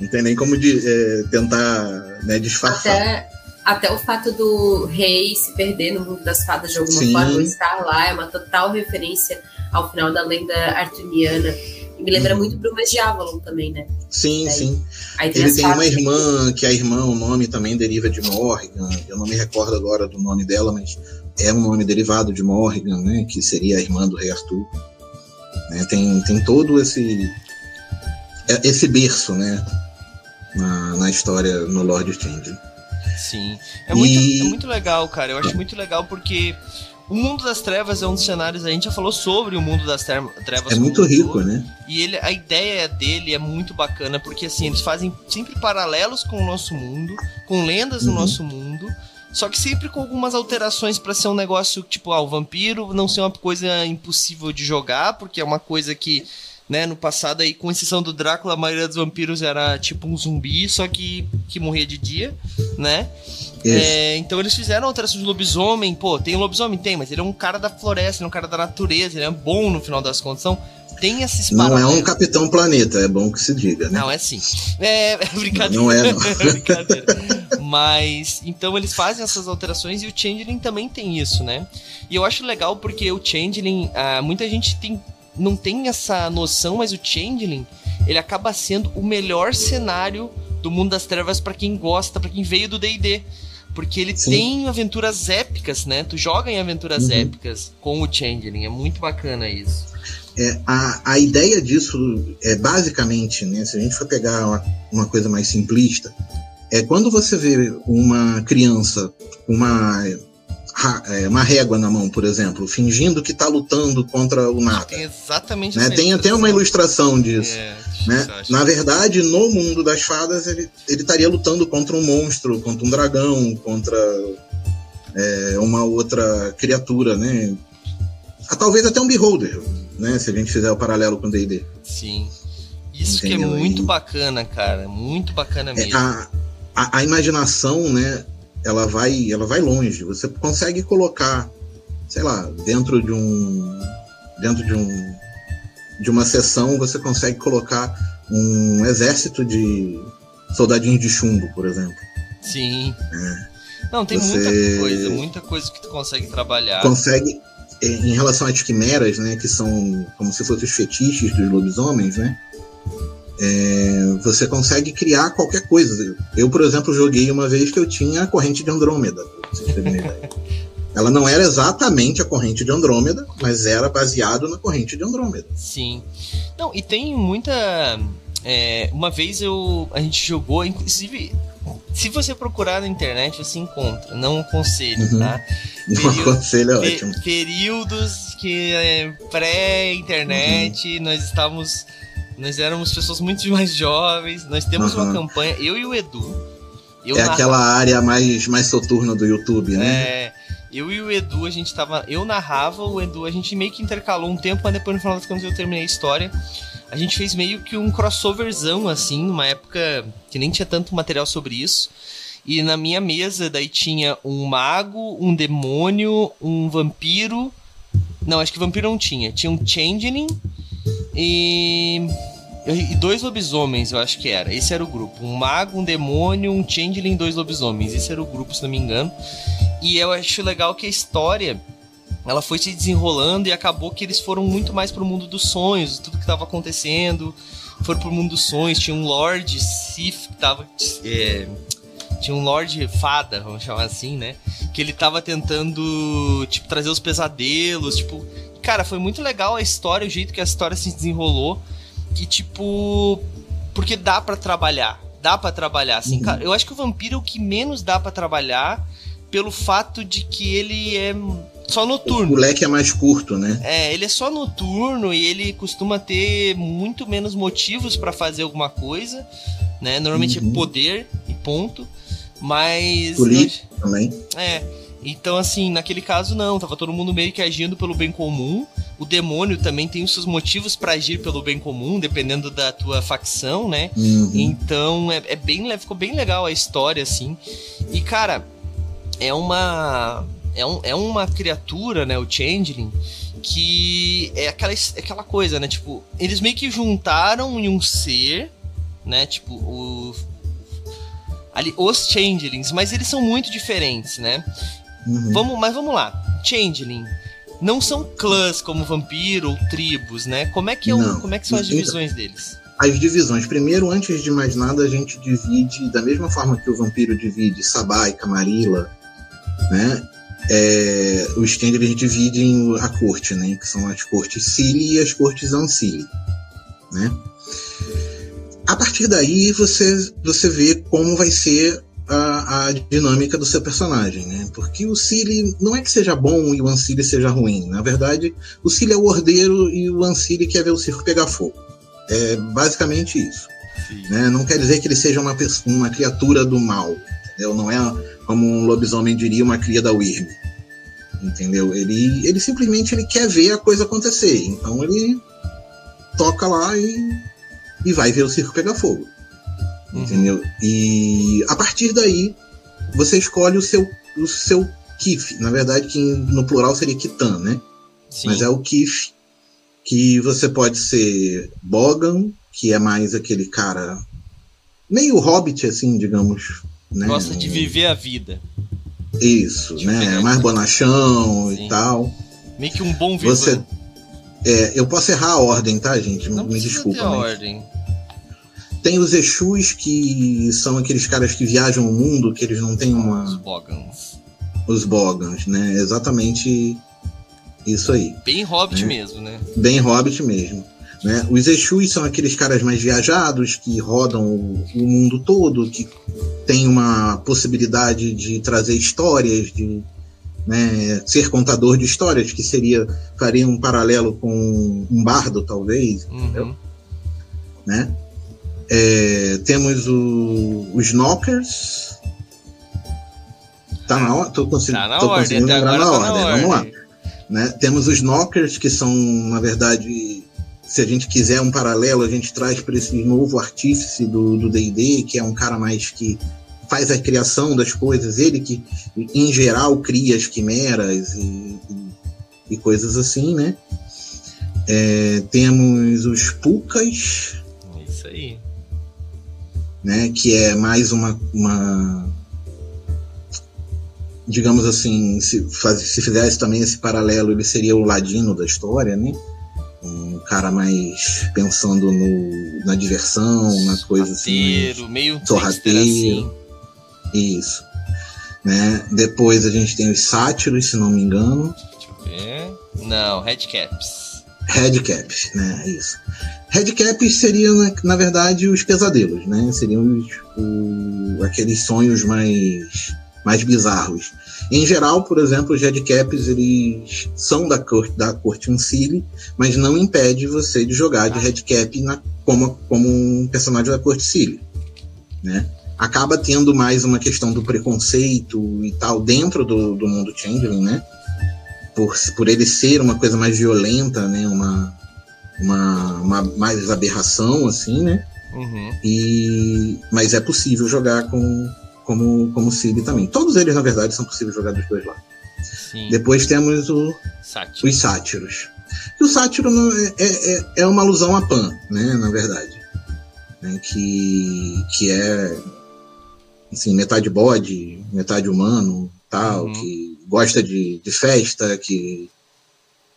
[SPEAKER 4] Não tem nem como de, é, tentar né, disfarçar.
[SPEAKER 3] Até, até o fato do rei se perder no mundo das fadas de alguma
[SPEAKER 4] Sim.
[SPEAKER 3] forma, estar lá, é uma total referência ao final da lenda arturiana. E me lembra
[SPEAKER 4] Uhum.
[SPEAKER 3] muito Brumas de Avalon também, né?
[SPEAKER 4] Sim,
[SPEAKER 3] Aí-
[SPEAKER 4] sim.
[SPEAKER 3] Aí tem
[SPEAKER 4] Ele tem uma irmã, que a irmã, o nome também deriva de Morrigan. Eu não me recordo agora do nome dela, mas é um nome derivado de Morrigan, né? Que seria a irmã do rei Arthur. Né, Tem, tem todo esse é- esse berço, né? Na, na história no Lord Change.
[SPEAKER 2] Sim. É muito,
[SPEAKER 4] E-
[SPEAKER 2] é muito legal, cara. Eu acho muito legal porque o mundo das trevas é um dos cenários. A gente já falou sobre o mundo das trevas.
[SPEAKER 4] É muito rico,
[SPEAKER 2] todo,
[SPEAKER 4] né?
[SPEAKER 2] E ele, a ideia dele é muito bacana, porque assim, eles fazem sempre paralelos com o nosso mundo, com lendas do
[SPEAKER 4] Uhum.
[SPEAKER 2] nosso mundo, só que sempre com algumas alterações pra ser um negócio, tipo, ah, o vampiro não ser uma coisa impossível de jogar, porque é uma coisa que, né, no passado aí, com exceção do Drácula, a maioria dos vampiros era tipo um zumbi, só que, que morria de dia, né? É, então eles fizeram alterações de lobisomem. Pô, tem lobisomem? Tem, mas ele é um cara da floresta, ele é um cara da natureza, ele é bom no final das contas. Então, tem esses
[SPEAKER 4] Não é um Capitão Planeta, é bom que se diga, né?
[SPEAKER 2] Não, é sim. É, é brincadeira.
[SPEAKER 4] Não é, não.
[SPEAKER 2] brincadeira. Mas, então eles fazem essas alterações e o Changeling também tem isso, né? E eu acho legal porque o Changeling, ah, muita gente tem, não tem essa noção, mas o Changeling, ele acaba sendo o melhor cenário do mundo das trevas pra quem gosta, pra quem veio do D&D. Porque ele
[SPEAKER 4] Sim.
[SPEAKER 2] tem aventuras épicas, né? Tu joga em aventuras
[SPEAKER 4] Uhum.
[SPEAKER 2] épicas com o Changeling, é muito bacana isso.
[SPEAKER 4] É, a, a ideia disso é basicamente, né, se a gente for pegar uma, uma coisa mais simplista, é quando você vê uma criança com uma, é, uma régua na mão, por exemplo, fingindo que está lutando contra o nada.
[SPEAKER 2] Exatamente
[SPEAKER 4] Né? Tem até uma ilustração disso.
[SPEAKER 2] É,
[SPEAKER 4] né? Na verdade, no mundo das fadas, ele, ele estaria lutando contra um monstro, contra um dragão, contra é, uma outra criatura, né? Ah, talvez até um beholder, né? Se a gente fizer o paralelo com D&D.
[SPEAKER 2] Sim. Isso que é
[SPEAKER 4] Entendeu?
[SPEAKER 2] muito
[SPEAKER 4] E-
[SPEAKER 2] bacana, cara. Muito bacana
[SPEAKER 4] É,
[SPEAKER 2] mesmo.
[SPEAKER 4] a, a, a imaginação, né? Ela vai, ela vai longe. Você consegue colocar, sei lá, dentro de um, dentro de um, de uma sessão, você consegue colocar um exército de soldadinhos de chumbo, por exemplo.
[SPEAKER 2] Sim. Não, tem
[SPEAKER 4] É. Você-
[SPEAKER 2] muita coisa, muita coisa que tu consegue trabalhar.
[SPEAKER 4] Consegue, em relação às quimeras, né? Que são como se fossem os fetiches dos lobisomens, né? é, você consegue criar qualquer coisa. Eu, por exemplo, joguei uma vez que eu tinha a corrente de Andrômeda, pra vocês terem uma ideia. Ela não era exatamente a corrente de Andrômeda, mas era baseado na corrente de Andrômeda.
[SPEAKER 2] Sim. Não, e tem muita. é, uma vez eu a gente jogou, inclusive, se você procurar na internet, você encontra. Não aconselho,
[SPEAKER 4] Uhum.
[SPEAKER 2] tá?
[SPEAKER 4] Não
[SPEAKER 2] Período-
[SPEAKER 4] aconselho, é
[SPEAKER 2] Pe-
[SPEAKER 4] ótimo.
[SPEAKER 2] períodos que é, pré-internet,
[SPEAKER 4] Uhum.
[SPEAKER 2] nós estávamos. Nós éramos pessoas muito mais jovens. Nós temos uma
[SPEAKER 4] Uhum.
[SPEAKER 2] campanha, eu e o Edu.
[SPEAKER 4] É aquela área mais, mais soturna do YouTube, né?
[SPEAKER 2] É, eu e o Edu, a gente tava. Eu narrava, o Edu, a gente meio que intercalou um tempo, mas depois no final das contas eu terminei a história. A gente fez meio que um crossoverzão, assim, numa época que nem tinha tanto material sobre isso. E na minha mesa, daí tinha um mago, um demônio, um vampiro. Não, acho que vampiro não tinha. Tinha um changeling e. E dois lobisomens, eu acho que era. Esse era o grupo. Um mago, um demônio, um changeling e dois lobisomens. Esse era o grupo, se não me engano. E eu acho legal que a história ela foi se desenrolando e acabou que eles foram muito mais pro mundo dos sonhos, tudo que tava acontecendo. Foram pro mundo dos sonhos. Tinha um Lord Sif que tava. é, tinha um Lord Fada, vamos chamar assim, né? Que ele tava tentando, tipo, trazer os pesadelos, tipo. Cara, foi muito legal a história, o jeito que a história se desenrolou. Que, tipo. Porque dá pra trabalhar. Dá pra trabalhar, assim.
[SPEAKER 4] Uhum.
[SPEAKER 2] Cara, eu acho que o vampiro é o que menos dá pra trabalhar pelo fato de que ele é só
[SPEAKER 4] O
[SPEAKER 2] noturno.
[SPEAKER 4] leque é mais curto, né?
[SPEAKER 2] É, ele é só noturno e ele costuma ter muito menos motivos pra fazer alguma coisa, né? Normalmente
[SPEAKER 4] Uhum.
[SPEAKER 2] é poder e ponto. Mas
[SPEAKER 4] Política também.
[SPEAKER 2] é. Então, assim, naquele caso não, tava todo mundo meio que agindo pelo bem comum. o demônio também tem os seus motivos para agir pelo bem comum, dependendo da tua facção, né?
[SPEAKER 4] Uhum.
[SPEAKER 2] Então é, é bem ficou bem legal a história, assim. E, cara, é uma. É, um, é uma criatura, né? O Changeling, que é aquela, é aquela coisa, né? Tipo, eles meio que juntaram em um ser, né? Tipo, o. Ali, os Changelings, mas eles são muito diferentes, né?
[SPEAKER 4] Uhum.
[SPEAKER 2] Vamos, mas vamos lá. Changeling não são clãs como vampiro ou tribos, né? Como é que, é o, como é que são as divisões deles?
[SPEAKER 4] As divisões. Primeiro, antes de mais nada, a gente divide da mesma forma que o vampiro divide Sabá e Camarilla, né? É, os Changelings dividem a corte, né? Que são as cortes Cili e as cortes Ancili, né? A partir daí você você vê como vai ser a, a, dinâmica do seu personagem, né? Porque o Cili não é que seja bom e o Ancili seja ruim. Na verdade, o Cili é o ordeiro e o Ancili quer ver o circo pegar fogo. É basicamente isso. Né? Não quer dizer que ele seja uma, uma criatura do mal. Entendeu? Não é, como um lobisomem diria, uma cria da Wyrm. Entendeu? Ele, ele simplesmente ele quer ver a coisa acontecer. Então ele toca lá e, e vai ver o circo pegar fogo. Uhum. Entendeu? E a partir daí, você escolhe o seu, o seu Kif. Na verdade, que no plural seria Kitan, né? Sim. Mas é o Kif que você pode ser Bogan, que é mais aquele cara meio hobbit, assim, digamos. Né?
[SPEAKER 2] Gosta de viver a vida.
[SPEAKER 4] Isso, de né? Mais bonachão Sim. e tal.
[SPEAKER 2] Meio que um bom vivan. Você,
[SPEAKER 4] é, eu posso errar a ordem, tá, gente?
[SPEAKER 2] Não
[SPEAKER 4] Me desculpa. Ter
[SPEAKER 2] mas... ordem.
[SPEAKER 4] Tem os Exus, que são aqueles caras que viajam o mundo, que eles não têm uma.
[SPEAKER 2] Os Bogans.
[SPEAKER 4] Os Bogans, né? Exatamente isso aí.
[SPEAKER 2] Bem hobbit né? mesmo, né?
[SPEAKER 4] Bem hobbit mesmo. Né? Os Exus são aqueles caras mais viajados que rodam o, o mundo todo, que tem uma possibilidade de trazer histórias, de né, ser contador de histórias, que seria faria um paralelo com um bardo, talvez,
[SPEAKER 2] uhum.
[SPEAKER 4] né? É, temos o, os Knockers. Tá na hora? Tô, consegui,
[SPEAKER 2] tá na
[SPEAKER 4] tô
[SPEAKER 2] ordem,
[SPEAKER 4] conseguindo lembrar na
[SPEAKER 2] tá
[SPEAKER 4] ordem.
[SPEAKER 2] Na
[SPEAKER 4] Vamos lá. Né? Temos os Knockers, que são, na verdade, se a gente quiser um paralelo, a gente traz para esse novo artífice do DD, que é um cara mais que faz a criação das coisas, ele que, em geral, cria as quimeras e, e, coisas assim, né? É, temos os Pucas.
[SPEAKER 2] Isso aí
[SPEAKER 4] né? Que é mais uma, uma digamos assim, se, faz, se fizesse também esse paralelo, ele seria o ladino da história, né? Um cara mais pensando no, na diversão, nas coisas
[SPEAKER 2] assim. meio
[SPEAKER 4] sorrateiro. Assim. Isso. Né? Depois a gente tem os sátiros, se não me engano.
[SPEAKER 2] Deixa eu ver. Não, Redcaps.
[SPEAKER 4] Redcaps, né? Isso. Redcaps seriam, na, na, verdade, os pesadelos, né? Seriam os, o, aqueles sonhos mais, mais bizarros. Em geral, por exemplo, os Redcaps eles são da corte, da corte Uncile, mas não impede você de jogar de Redcap na, como, como um personagem da corte Cile, né? Acaba tendo mais uma questão do preconceito e tal dentro do, do mundo Changeling, né? Por, por ele ser uma coisa mais violenta, né? Uma, uma, uma mais aberração, assim, né?
[SPEAKER 2] Uhum.
[SPEAKER 4] E, mas é possível jogar com, como, como Cib também. Todos eles, na verdade, são possíveis jogar dos dois lados.
[SPEAKER 2] Sim.
[SPEAKER 4] Depois temos o,
[SPEAKER 2] Sátiro.
[SPEAKER 4] os sátiros. E o sátiro é, é, é, é uma alusão a Pan, né? Na verdade. Né, que, que é assim, metade bode, metade humano, tal, uhum. que gosta de, de festa, que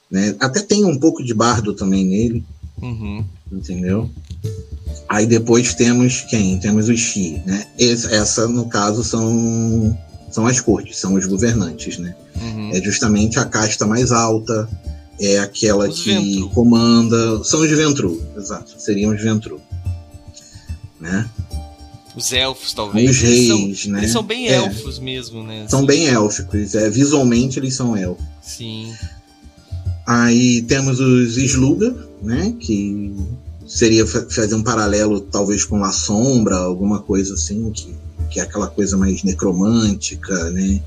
[SPEAKER 4] né? Até tem um pouco de bardo também nele.
[SPEAKER 2] Uhum.
[SPEAKER 4] Entendeu? Aí depois temos quem? Temos o Xi, né? Essa, essa, no caso, são, são as cortes, são os governantes, né?
[SPEAKER 2] Uhum.
[SPEAKER 4] É justamente a casta mais alta, é aquela
[SPEAKER 2] os
[SPEAKER 4] que
[SPEAKER 2] Ventru.
[SPEAKER 4] comanda. São os Ventru, exato. Seriam os Ventru. Né?
[SPEAKER 2] Os elfos, talvez.
[SPEAKER 4] Os
[SPEAKER 2] eles
[SPEAKER 4] reis,
[SPEAKER 2] são,
[SPEAKER 4] né?
[SPEAKER 2] Eles são bem
[SPEAKER 4] É.
[SPEAKER 2] elfos mesmo, né?
[SPEAKER 4] São
[SPEAKER 2] Assim.
[SPEAKER 4] bem élficos. É, visualmente eles são elfos.
[SPEAKER 2] Sim.
[SPEAKER 4] Aí temos os Sluga, né? Que seria fa- fazer um paralelo talvez com a sombra, alguma coisa assim, que, que é aquela coisa mais necromântica, né?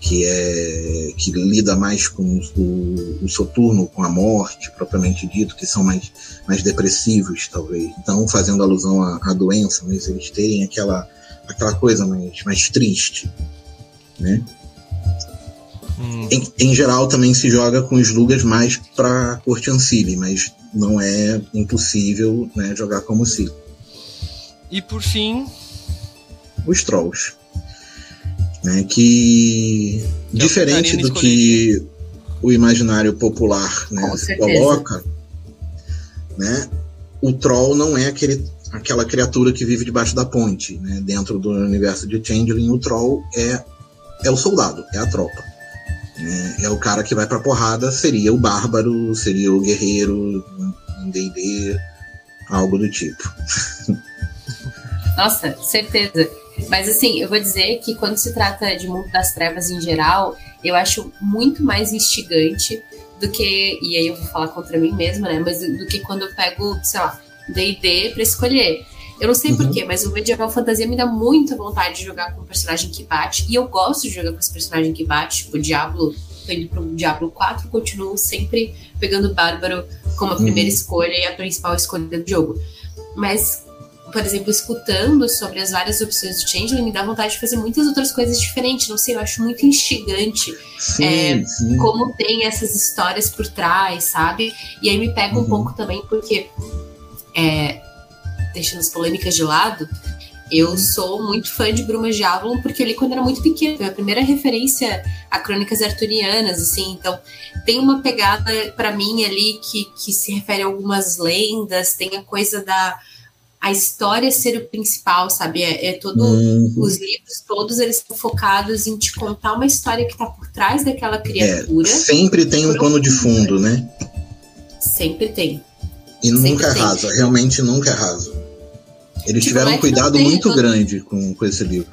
[SPEAKER 4] que é que lida mais com o, o Soturno, com a morte propriamente dito, que são mais, mais depressivos talvez. Então fazendo alusão à, à doença, mas eles terem aquela aquela coisa mais, mais triste, né? Hum. Em, em, geral também se joga com os Lugas mais para corte Ancile, mas não é impossível né, jogar como Silo.
[SPEAKER 2] E por fim,
[SPEAKER 4] os Trolls né, que é diferente do que o imaginário popular né, coloca, né, o troll não é aquele, aquela criatura que vive debaixo da ponte. Né, dentro do universo de Changeling, o troll é, é o soldado, é a tropa. É, é o cara que vai pra porrada, seria o bárbaro, seria o guerreiro, em D&D, algo do tipo.
[SPEAKER 3] Nossa, certeza. Mas assim, eu vou dizer que quando se trata de mundo das trevas em geral, eu acho muito mais instigante do que. E aí eu vou falar contra mim mesma, né? Mas do que quando eu pego, sei lá, DD pra escolher. Eu não sei uhum. porquê, mas o Medieval Fantasia me dá muita vontade de jogar com um personagem que bate. E eu gosto de jogar com esse personagem que bate. Tipo, o Diablo, tô indo pro Diablo 4, continuo sempre pegando o Bárbaro como a primeira uhum. escolha e a principal escolha do jogo. Mas por exemplo, escutando sobre as várias opções do Changeling, me dá vontade de fazer muitas outras coisas diferentes. Não sei, eu acho muito instigante sim, é, sim. como tem essas histórias por trás, sabe? E aí me pega uhum. um pouco também, porque, é, deixando as polêmicas de lado, eu sou muito fã de Bruma de Avalon, porque ali quando era muito pequena, foi a primeira referência a crônicas arturianas, assim, então tem uma pegada para mim ali que, que se refere a algumas lendas, tem a coisa da a história ser o principal, sabe? É, é todo uhum. os livros todos eles estão focados em te contar uma história que está por trás daquela é, criatura.
[SPEAKER 4] É, sempre tem um pano de fundo, né?
[SPEAKER 3] Sempre tem.
[SPEAKER 4] E nunca é raso, realmente nunca raso. Eles tipo, tiveram um cuidado tem, muito grande com, com esse livro.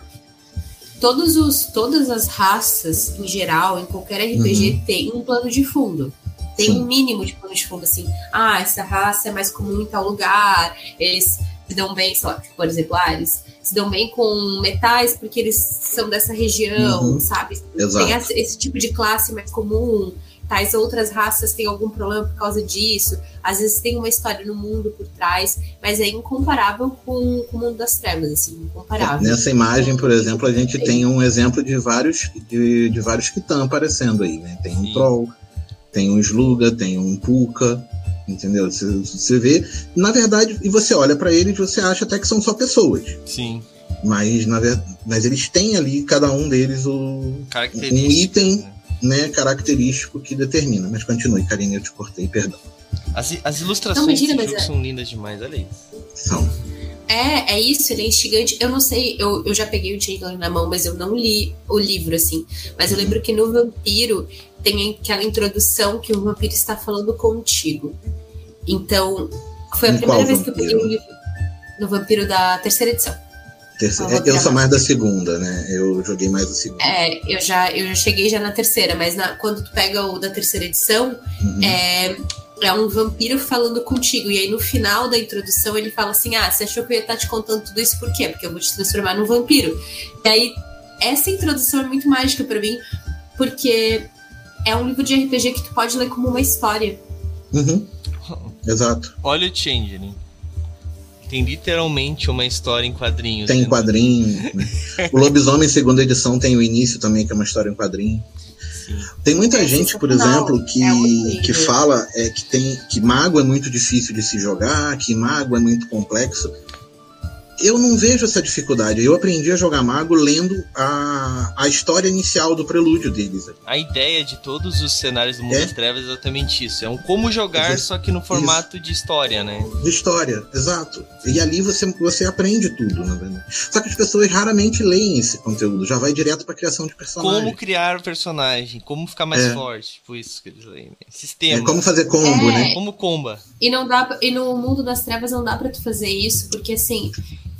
[SPEAKER 3] Todos os, todas as raças, em geral, em qualquer RPG, uhum. tem um plano de fundo tem Sim. um mínimo de plano de fundo, assim, ah, essa raça é mais comum em tal lugar, eles se dão bem, sei lá, por exemplo, ah, eles se dão bem com metais porque eles são dessa região, uhum. sabe?
[SPEAKER 4] Exato.
[SPEAKER 3] Tem esse tipo de classe mais comum, tais outras raças têm algum problema por causa disso. Às vezes tem uma história no mundo por trás, mas é incomparável com, com o mundo das trevas, assim, incomparável.
[SPEAKER 4] Nessa imagem, por exemplo, a gente tem um exemplo de vários de, de vários que estão aparecendo aí, né? Tem um Sim. troll, tem um Sluga, tem um Puka, entendeu? Você, você vê, na verdade, e você olha para eles, você acha até que são só pessoas.
[SPEAKER 2] Sim.
[SPEAKER 4] Mas, na verdade, mas eles têm ali, cada um deles, o, um item né? característico que determina. Mas continue, Karine, eu te cortei, perdão.
[SPEAKER 2] As, as ilustrações não, mentira, jogo é... são lindas demais, olha isso.
[SPEAKER 4] São.
[SPEAKER 3] É, é isso, ele é instigante. Eu não sei, eu, eu já peguei o Changeling na mão, mas eu não li o livro, assim. Mas eu lembro que no Vampiro tem aquela introdução que o vampiro está falando contigo. Então, foi a em primeira vez que eu peguei um livro no Vampiro da terceira edição.
[SPEAKER 4] Terceira, eu sou mais da segunda, né? Eu joguei mais da segunda.
[SPEAKER 3] É, eu já, eu já cheguei já na terceira, mas na, quando tu pega o da terceira edição, uhum. é, é um vampiro falando contigo. E aí no final da introdução ele fala assim: Ah, você achou que eu ia estar te contando tudo isso por quê? Porque eu vou te transformar num vampiro. E aí, essa introdução é muito mágica para mim, porque é um livro de RPG que tu pode ler como uma história.
[SPEAKER 4] Uhum. Exato.
[SPEAKER 2] Olha o Changeling. Tem literalmente uma história em quadrinhos.
[SPEAKER 4] Tem né? quadrinho. Né? o Lobisomem, segunda edição, tem o início também, que é uma história em quadrinho. Sim. Tem muita é gente, por exemplo, que, é que fala é, que, tem, que mago é muito difícil de se jogar, que mago é muito complexo eu não vejo essa dificuldade. Eu aprendi a jogar mago lendo a, a história inicial do prelúdio deles.
[SPEAKER 2] A ideia de todos os cenários do Mundo é? das Trevas é exatamente isso. É um como jogar, Exato. só que no formato isso. de história, né?
[SPEAKER 4] De história, exato. E ali você, você aprende tudo, na verdade. Só que as pessoas raramente leem esse conteúdo. Já vai direto pra criação de personagem.
[SPEAKER 2] Como criar o personagem, como ficar mais é. forte. Tipo isso que eles leem. Né? Sistema.
[SPEAKER 4] É como fazer combo,
[SPEAKER 3] é.
[SPEAKER 4] né?
[SPEAKER 2] Como comba.
[SPEAKER 3] E, não dá, e no Mundo das Trevas não dá pra tu fazer isso, porque assim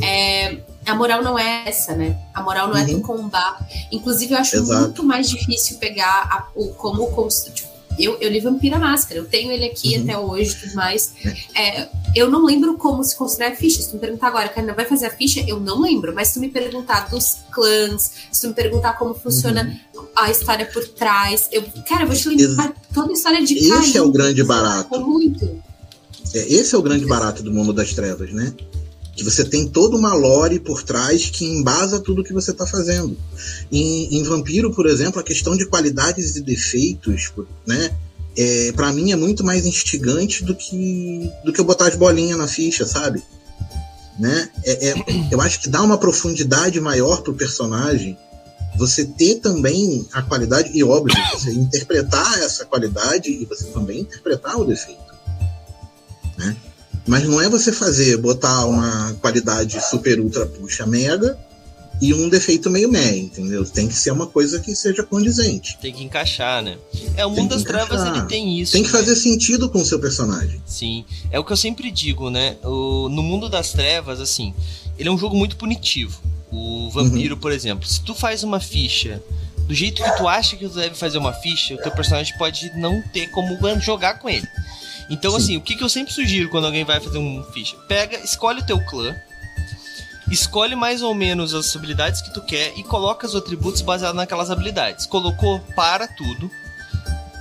[SPEAKER 3] é, a moral não é essa, né? A moral não uhum. é do combate. Inclusive, eu acho Exato. muito mais difícil pegar a, o como tipo, eu, eu li Vampira Máscara, eu tenho ele aqui uhum. até hoje e tudo mais. É, eu não lembro como se constrói a ficha. Se tu me perguntar agora, Karina, vai fazer a ficha? Eu não lembro. Mas se tu me perguntar dos clãs, se tu me perguntar como funciona uhum. a história por trás, eu, cara, eu vou te lembrar Ex toda a história de
[SPEAKER 4] Esse
[SPEAKER 3] Caim,
[SPEAKER 4] é o grande barato.
[SPEAKER 3] Muito.
[SPEAKER 4] É, esse é o grande barato do mundo das trevas, né? Que você tem toda uma lore por trás que embasa tudo que você está fazendo. Em, em, Vampiro, por exemplo, a questão de qualidades e defeitos, né? É, para mim é muito mais instigante do que do que eu botar as bolinhas na ficha, sabe? Né? É, é, eu acho que dá uma profundidade maior pro personagem. Você ter também a qualidade, e óbvio, você interpretar essa qualidade e você também interpretar o defeito. Né? Mas não é você fazer, botar uma qualidade super ultra puxa mega e um defeito meio meh, entendeu? Tem que ser uma coisa que seja condizente.
[SPEAKER 2] Tem que encaixar, né? É o mundo das encaixar. trevas ele tem isso.
[SPEAKER 4] Tem que
[SPEAKER 2] né?
[SPEAKER 4] fazer sentido com o seu personagem.
[SPEAKER 2] Sim, é o que eu sempre digo, né? O, no mundo das trevas, assim, ele é um jogo muito punitivo. O vampiro, uhum. por exemplo, se tu faz uma ficha do jeito que tu acha que tu deve fazer uma ficha, o teu personagem pode não ter como jogar com ele. Então, Sim. assim, o que, que eu sempre sugiro quando alguém vai fazer um ficha? Pega, escolhe o teu clã, escolhe mais ou menos as habilidades que tu quer e coloca os atributos baseados naquelas habilidades. Colocou para tudo,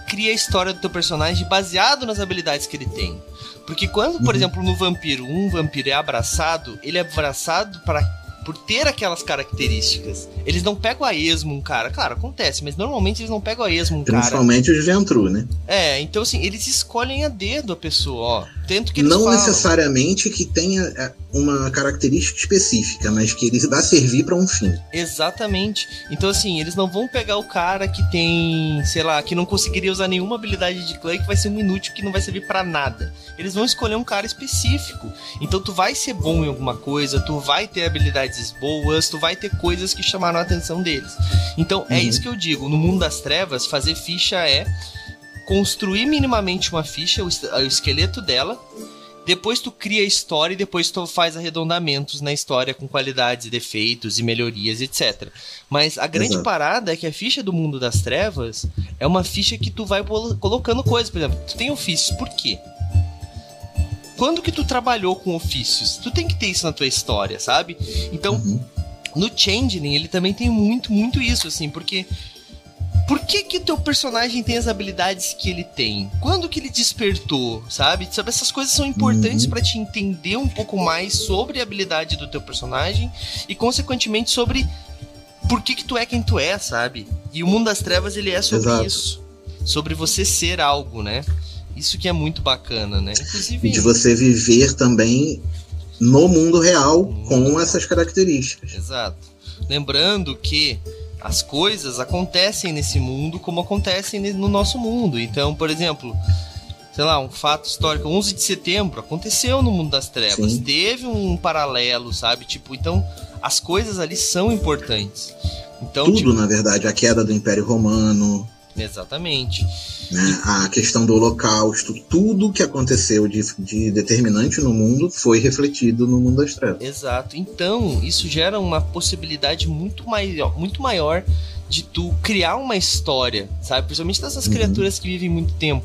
[SPEAKER 2] cria a história do teu personagem baseado nas habilidades que ele tem. Porque quando, por uhum. exemplo, no vampiro, um vampiro é abraçado, ele é abraçado para por ter aquelas características. Eles não pegam a esmo um cara. Claro, acontece, mas normalmente eles não pegam a esmo um
[SPEAKER 4] Principalmente
[SPEAKER 2] cara.
[SPEAKER 4] Principalmente os Ventru, né?
[SPEAKER 2] É, então assim, eles escolhem a dedo a pessoa, ó. Tanto que eles
[SPEAKER 4] Não
[SPEAKER 2] falam.
[SPEAKER 4] necessariamente que tenha é, uma característica específica, mas que ele dá servir para um fim.
[SPEAKER 2] Exatamente. Então assim, eles não vão pegar o cara que tem, sei lá, que não conseguiria usar nenhuma habilidade de clã que vai ser um inútil que não vai servir para nada. Eles vão escolher um cara específico. Então tu vai ser bom em alguma coisa, tu vai ter habilidades boas, tu vai ter coisas que chamaram a atenção deles. Então é uhum. é isso que eu digo, no mundo das trevas, fazer ficha é construir minimamente uma ficha, o, o esqueleto dela, depois tu cria a história e depois tu faz arredondamentos na história com qualidades, defeitos e melhorias, etc. Mas a grande Exato. parada é que a ficha do mundo das trevas é uma ficha que tu vai colocando coisas. Por exemplo, tu tem ofícios, por quê? Quando que tu trabalhou com ofícios? Tu tem que ter isso na tua história, sabe? Então, uhum. no Changeling, ele também tem muito, muito isso, assim, porque por que que o teu personagem tem as habilidades que ele tem? Quando que ele despertou, sabe? Sabe, essas coisas são importantes uhum. para te entender um pouco mais sobre a habilidade do teu personagem e consequentemente sobre por que que tu é quem tu é, sabe? E o mundo das trevas ele é sobre Exato. isso, sobre você ser algo, né? Isso que é muito bacana, né?
[SPEAKER 4] Inclusive de você viver também no mundo real com essas características.
[SPEAKER 2] Exato. Lembrando que as coisas acontecem nesse mundo como acontecem no nosso mundo. Então, por exemplo, sei lá, um fato histórico, 11 de setembro aconteceu no mundo das trevas, Sim. teve um paralelo, sabe? Tipo, então as coisas ali são importantes. Então,
[SPEAKER 4] Tudo,
[SPEAKER 2] tipo,
[SPEAKER 4] na verdade, a queda do Império Romano.
[SPEAKER 2] Exatamente.
[SPEAKER 4] Né? A questão do Holocausto, tudo que aconteceu de, de determinante no mundo foi refletido no mundo das trevas.
[SPEAKER 2] Exato. Então, isso gera uma possibilidade muito maior, muito maior de tu criar uma história, sabe? Principalmente dessas uhum. criaturas que vivem muito tempo,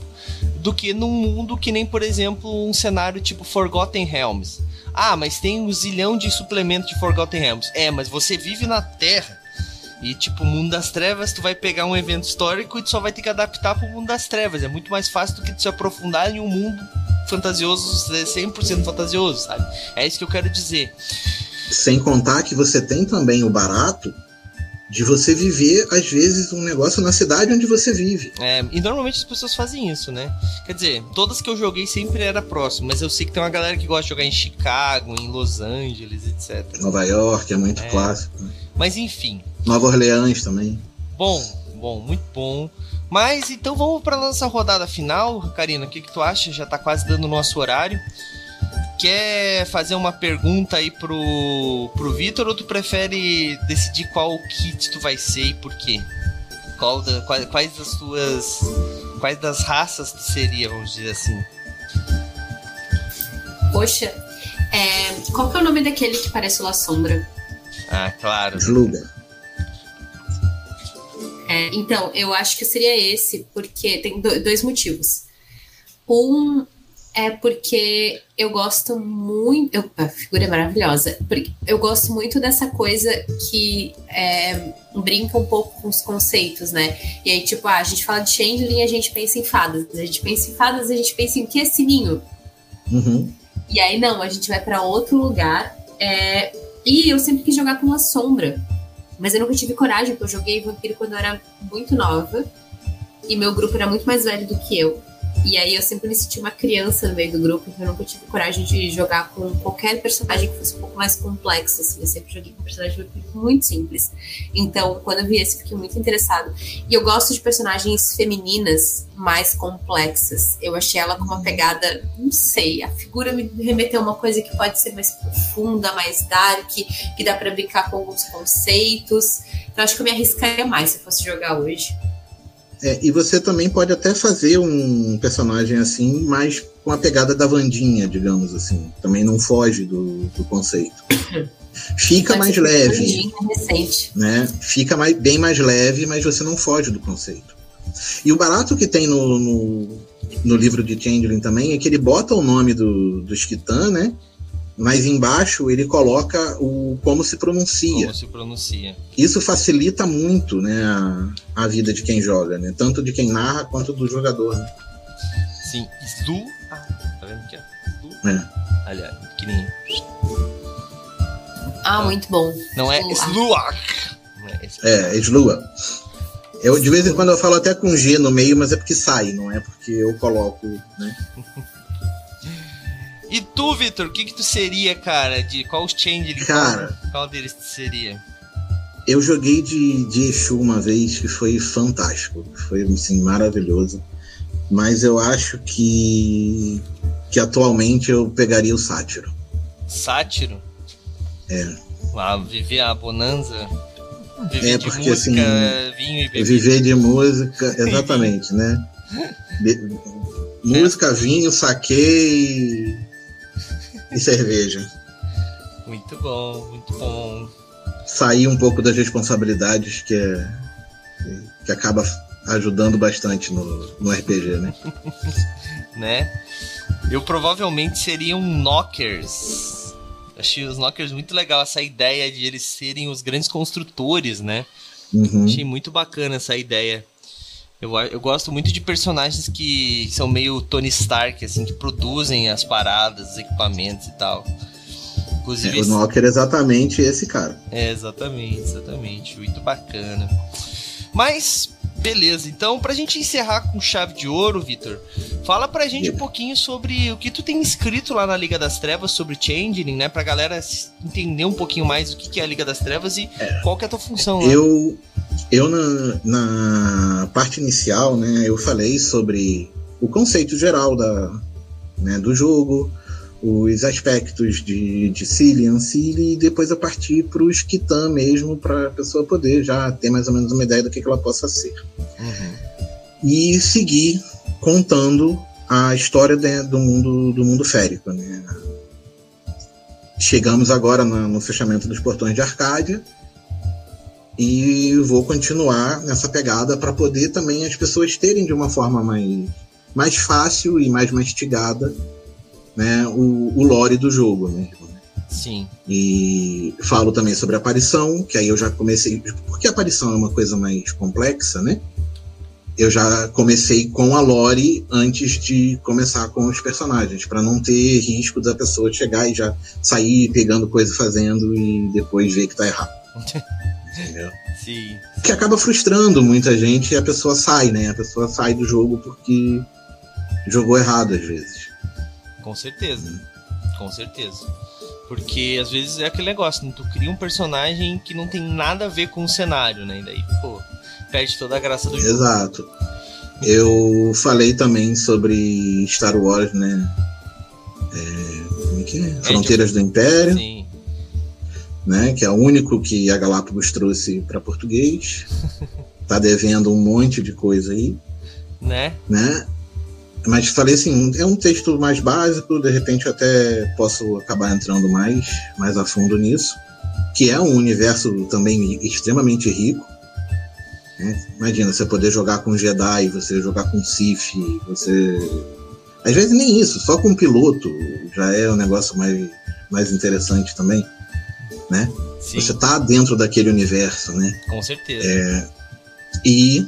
[SPEAKER 2] do que num mundo que nem, por exemplo, um cenário tipo Forgotten Realms. Ah, mas tem um zilhão de suplementos de Forgotten Realms. É, mas você vive na Terra e tipo, o mundo das trevas, tu vai pegar um evento histórico e tu só vai ter que adaptar pro mundo das trevas. É muito mais fácil do que tu se aprofundar em um mundo fantasioso, 100% fantasioso, sabe? É isso que eu quero dizer.
[SPEAKER 4] Sem contar que você tem também o barato de você viver, às vezes, um negócio na cidade onde você vive.
[SPEAKER 2] É, e normalmente as pessoas fazem isso, né? Quer dizer, todas que eu joguei sempre era próximo, mas eu sei que tem uma galera que gosta de jogar em Chicago, em Los Angeles, etc.
[SPEAKER 4] Nova York, é muito é. clássico. Né?
[SPEAKER 2] Mas enfim,
[SPEAKER 4] Nova Orleans também.
[SPEAKER 2] Bom, bom, muito bom. Mas então vamos para nossa rodada final, Karina. O que, que tu acha? Já tá quase dando o nosso horário. Quer fazer uma pergunta aí pro, pro Vitor ou tu prefere decidir qual kit tu vai ser e por quê? Qual da, quais, quais das tuas. Quais das raças tu seria, vamos dizer assim?
[SPEAKER 3] Poxa, é, qual que é o nome daquele que parece La Sombra?
[SPEAKER 2] Ah, claro.
[SPEAKER 4] Sluga.
[SPEAKER 3] É, então, eu acho que seria esse, porque tem dois motivos. Um é porque eu gosto muito. Eu, a figura é maravilhosa. Porque eu gosto muito dessa coisa que é, brinca um pouco com os conceitos, né? E aí, tipo, ah, a gente fala de Changeling a gente pensa em fadas. A gente pensa em fadas, a gente pensa em que é sininho.
[SPEAKER 4] Uhum.
[SPEAKER 3] E aí, não, a gente vai para outro lugar. É, e eu sempre quis jogar com uma sombra. Mas eu nunca tive coragem, porque eu joguei vampiro quando eu era muito nova. E meu grupo era muito mais velho do que eu. E aí eu sempre me senti uma criança no meio do grupo, então eu nunca tive coragem de jogar com qualquer personagem que fosse um pouco mais complexo, assim. Eu sempre joguei com um personagem muito simples. Então, quando eu vi esse, fiquei muito interessado. E eu gosto de personagens femininas mais complexas. Eu achei ela com uma pegada, não sei, a figura me remeteu a uma coisa que pode ser mais profunda, mais dark, que dá para brincar com alguns conceitos. Então, acho que eu me arriscaria mais se eu fosse jogar hoje.
[SPEAKER 4] É, e você também pode até fazer um personagem assim, mas com a pegada da Vandinha, digamos assim. Também não foge do, do conceito. Fica mais leve. Né? Fica mais, bem mais leve, mas você não foge do conceito. E o barato que tem no, no, no livro de Changeling também é que ele bota o nome do, do Skitan, né? Mas embaixo ele coloca o como se pronuncia.
[SPEAKER 2] Como se pronuncia.
[SPEAKER 4] Isso facilita muito, né, a, a vida de quem joga, né? Tanto de quem narra quanto do jogador. Né?
[SPEAKER 2] Sim, Slu. Ah, tá vendo aqui? Slu. É. Aliás, pequenininho.
[SPEAKER 3] Ah, muito bom.
[SPEAKER 2] Não é Sluak.
[SPEAKER 4] É, é Slua. Eu, de vez em quando eu falo até com G no meio, mas é porque sai, não é porque eu coloco, né?
[SPEAKER 2] E tu, Vitor, o que que tu seria, cara? De qual change
[SPEAKER 4] Cara,
[SPEAKER 2] qual, qual deles seria?
[SPEAKER 4] Eu joguei de, de Exu uma vez que foi fantástico. Foi, assim, maravilhoso. Mas eu acho que que atualmente eu pegaria o Sátiro.
[SPEAKER 2] Sátiro?
[SPEAKER 4] É.
[SPEAKER 2] Ah, viver a bonanza?
[SPEAKER 4] Viver é porque de música, assim, vinho e bebida. Viver de música, exatamente, né? Be música, vinho, saque e cerveja.
[SPEAKER 2] Muito bom, muito bom.
[SPEAKER 4] Sair um pouco das responsabilidades que, é, que acaba ajudando bastante no, no RPG, né?
[SPEAKER 2] né? Eu provavelmente seria um Knockers. Achei os Knockers muito legal, essa ideia de eles serem os grandes construtores, né?
[SPEAKER 4] Uhum.
[SPEAKER 2] Achei muito bacana essa ideia. Eu, eu gosto muito de personagens que são meio Tony Stark, assim, que produzem as paradas, os equipamentos e tal.
[SPEAKER 4] Inclusive, é, o Knocker é exatamente esse cara.
[SPEAKER 2] É, exatamente, exatamente. Muito bacana. Mas, beleza. Então, pra gente encerrar com chave de ouro, Vitor, fala pra gente um pouquinho sobre o que tu tem escrito lá na Liga das Trevas sobre Changeling, né? Pra galera entender um pouquinho mais o que é a Liga das Trevas e é. qual que é a tua função lá.
[SPEAKER 4] Eu, eu na, na parte inicial, né, eu falei sobre o conceito geral da, né, do jogo, os aspectos de, de Cilly, e depois eu parti para o Skitan mesmo, para a pessoa poder já ter mais ou menos uma ideia do que, que ela possa ser.
[SPEAKER 2] Uhum.
[SPEAKER 4] E seguir contando a história de, do mundo do mundo férico. Né? Chegamos agora no, no fechamento dos portões de Arcádia, e vou continuar nessa pegada para poder também as pessoas terem de uma forma mais, mais fácil e mais mastigada né, o, o lore do jogo. Né?
[SPEAKER 2] Sim.
[SPEAKER 4] E falo também sobre a aparição, que aí eu já comecei. Porque a aparição é uma coisa mais complexa, né? Eu já comecei com a lore antes de começar com os personagens, para não ter risco da pessoa chegar e já sair pegando coisa fazendo e depois ver que tá errado.
[SPEAKER 2] Entendeu? Sim.
[SPEAKER 4] Que acaba frustrando muita gente e a pessoa sai, né? A pessoa sai do jogo porque jogou errado às vezes.
[SPEAKER 2] Com certeza. Com certeza. Porque às vezes é aquele negócio, né? tu cria um personagem que não tem nada a ver com o cenário, né? E daí, pô, perde toda a graça do jogo.
[SPEAKER 4] Exato. Eu falei também sobre Star Wars, né? É, como é que é? Fronteiras do Império.
[SPEAKER 2] Sim
[SPEAKER 4] né? Que é o único que a Galápagos trouxe para português. tá devendo um monte de coisa aí.
[SPEAKER 2] Né?
[SPEAKER 4] Né? Mas falei assim, é um texto mais básico, de repente eu até posso acabar entrando mais, mais a fundo nisso, que é um universo também extremamente rico. Né? Imagina, você poder jogar com Jedi, você jogar com Sith, você. Às vezes nem isso, só com piloto já é um negócio mais, mais interessante também. Né? Sim. Você tá dentro daquele universo, né?
[SPEAKER 2] Com certeza.
[SPEAKER 4] É, e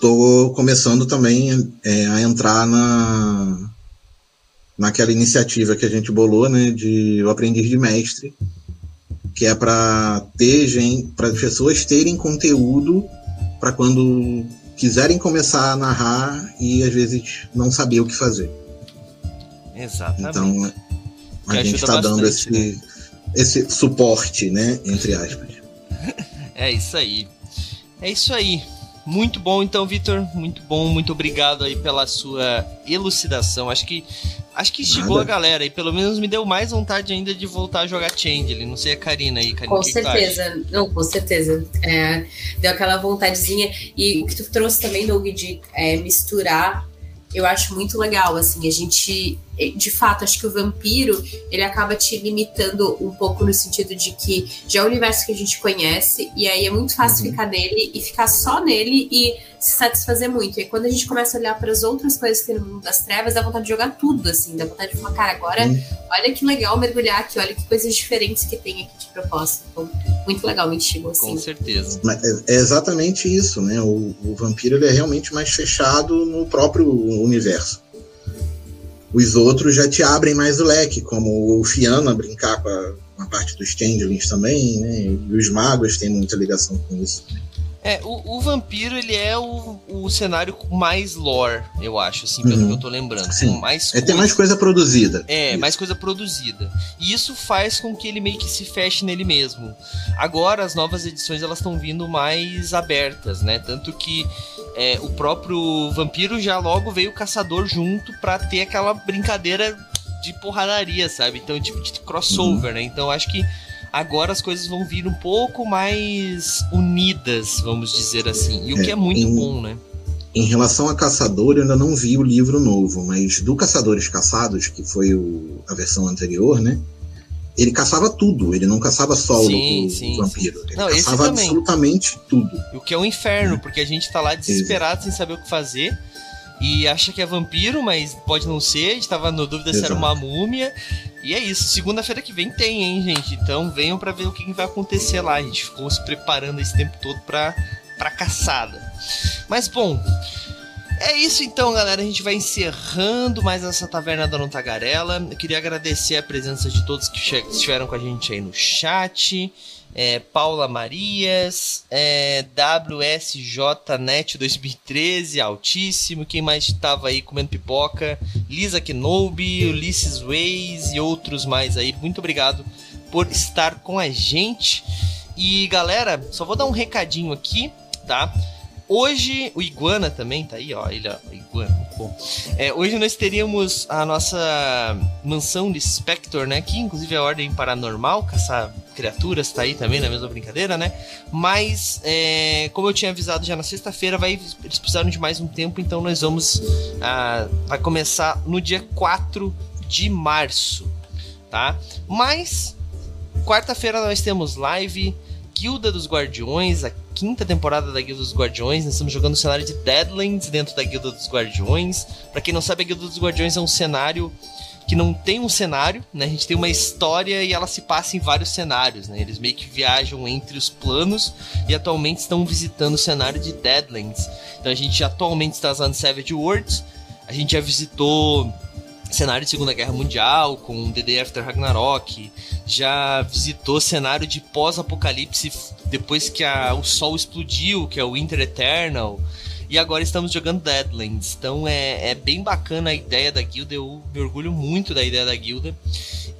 [SPEAKER 4] tô começando também é, a entrar na naquela iniciativa que a gente bolou, né, de o aprendiz de mestre, que é para ter gente, para as pessoas terem conteúdo para quando quiserem começar a narrar e às vezes não saber o que fazer.
[SPEAKER 2] Exatamente.
[SPEAKER 4] Então a que gente está dando esse, né? esse suporte, né, entre aspas.
[SPEAKER 2] é isso aí. É isso aí. Muito bom, então, Vitor. Muito bom, muito obrigado aí pela sua elucidação. Acho que acho que chegou a galera e pelo menos me deu mais vontade ainda de voltar a jogar Changeling. Não sei a Karina aí, Karina.
[SPEAKER 3] Com certeza, não, com certeza. É, deu aquela vontadezinha. E o que tu trouxe também, Doug, de é, misturar eu acho muito legal, assim, a gente, de fato, acho que o vampiro, ele acaba te limitando um pouco no sentido de que já é o universo que a gente conhece, e aí é muito fácil uhum. ficar nele e ficar só nele e se satisfazer muito. E quando a gente começa a olhar para as outras coisas que tem no mundo das trevas, dá vontade de jogar tudo, assim, dá vontade de falar, cara, agora uhum. olha que legal mergulhar aqui, olha que coisas diferentes que tem aqui de proposta. Então, muito legal, muito chico, assim.
[SPEAKER 2] Com certeza.
[SPEAKER 4] Mas é, é exatamente isso, né? O, o vampiro ele é realmente mais fechado no próprio universo. Os outros já te abrem mais o leque, como o Fiana brincar com a, com a parte dos changelings também, né? E os magos têm muita ligação com isso.
[SPEAKER 2] É, o, o, vampiro, ele é o, o cenário com mais lore, eu acho, assim, pelo uhum. que eu tô lembrando.
[SPEAKER 4] Sim.
[SPEAKER 2] mais
[SPEAKER 4] é, tem mais coisa produzida.
[SPEAKER 2] É, isso. mais coisa produzida. E isso faz com que ele meio que se feche nele mesmo. Agora, as novas edições, elas estão vindo mais abertas, né? Tanto que é, o próprio vampiro já logo veio o caçador junto pra ter aquela brincadeira de porradaria, sabe? Então, tipo, de crossover, uhum. né? Então, acho que agora as coisas vão vir um pouco mais unidas, vamos dizer assim. E o é, que é muito em, bom, né?
[SPEAKER 4] Em relação a Caçador, eu ainda não vi o livro novo, mas do Caçadores Caçados, que foi o, a versão anterior, né? Ele caçava tudo, ele não caçava só sim, o, sim, vampiro. Ele não, caçava absolutamente tudo.
[SPEAKER 2] O que é um inferno, é. porque a gente tá lá desesperado sem saber o que fazer e acha que é vampiro, mas pode não ser. A gente tava na dúvida Exato. se era uma múmia. E é isso, segunda-feira que vem tem, hein, gente? Então venham para ver o que vai acontecer lá. A gente ficou se preparando esse tempo todo pra, pra caçada. Mas bom, é isso então, galera. A gente vai encerrando mais essa taverna da Tagarela. Eu queria agradecer a presença de todos que estiveram com a gente aí no chat é, Paula Marias, é, WSJNet 2013, altíssimo. Quem mais estava aí comendo pipoca? Lisa Kenobi, Ulisses Ways e outros mais aí. Muito obrigado por estar com a gente. E galera, só vou dar um recadinho aqui, tá? Hoje, o Iguana também tá aí, ó. Ele, ó, Iguana, bom. É, hoje nós teríamos a nossa mansão de Spector, né? Que inclusive é a Ordem Paranormal, caçar criaturas, tá aí também na mesma brincadeira, né? Mas, é, como eu tinha avisado já na sexta-feira, vai, eles precisaram de mais um tempo, então nós vamos. Ah, vai começar no dia 4 de março, tá? Mas, quarta-feira nós temos live Guilda dos Guardiões, a quinta temporada da Guilda dos Guardiões. Nós estamos jogando o cenário de Deadlands dentro da Guilda dos Guardiões. Para quem não sabe, a Guilda dos Guardiões é um cenário que não tem um cenário, né? A gente tem uma história e ela se passa em vários cenários, né? Eles meio que viajam entre os planos e atualmente estão visitando o cenário de Deadlands. Então a gente atualmente está usando Savage Worlds. A gente já visitou cenário de Segunda Guerra Mundial, com Day After Ragnarok, já visitou cenário de pós-apocalipse depois que a, o sol explodiu, que é o Winter Eternal, e agora estamos jogando Deadlands. Então é, é bem bacana a ideia da guilda, eu me orgulho muito da ideia da guilda.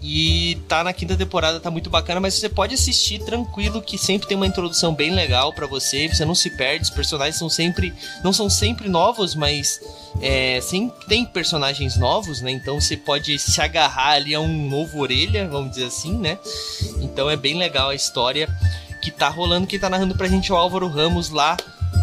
[SPEAKER 2] E tá na quinta temporada, tá muito bacana, mas você pode assistir tranquilo que sempre tem uma introdução bem legal para você, você não se perde, os personagens são sempre não são sempre novos, mas é, sempre tem personagens novos, né? Então você pode se agarrar ali a um novo orelha, vamos dizer assim, né? Então é bem legal a história que tá rolando, que tá narrando pra gente é o Álvaro Ramos lá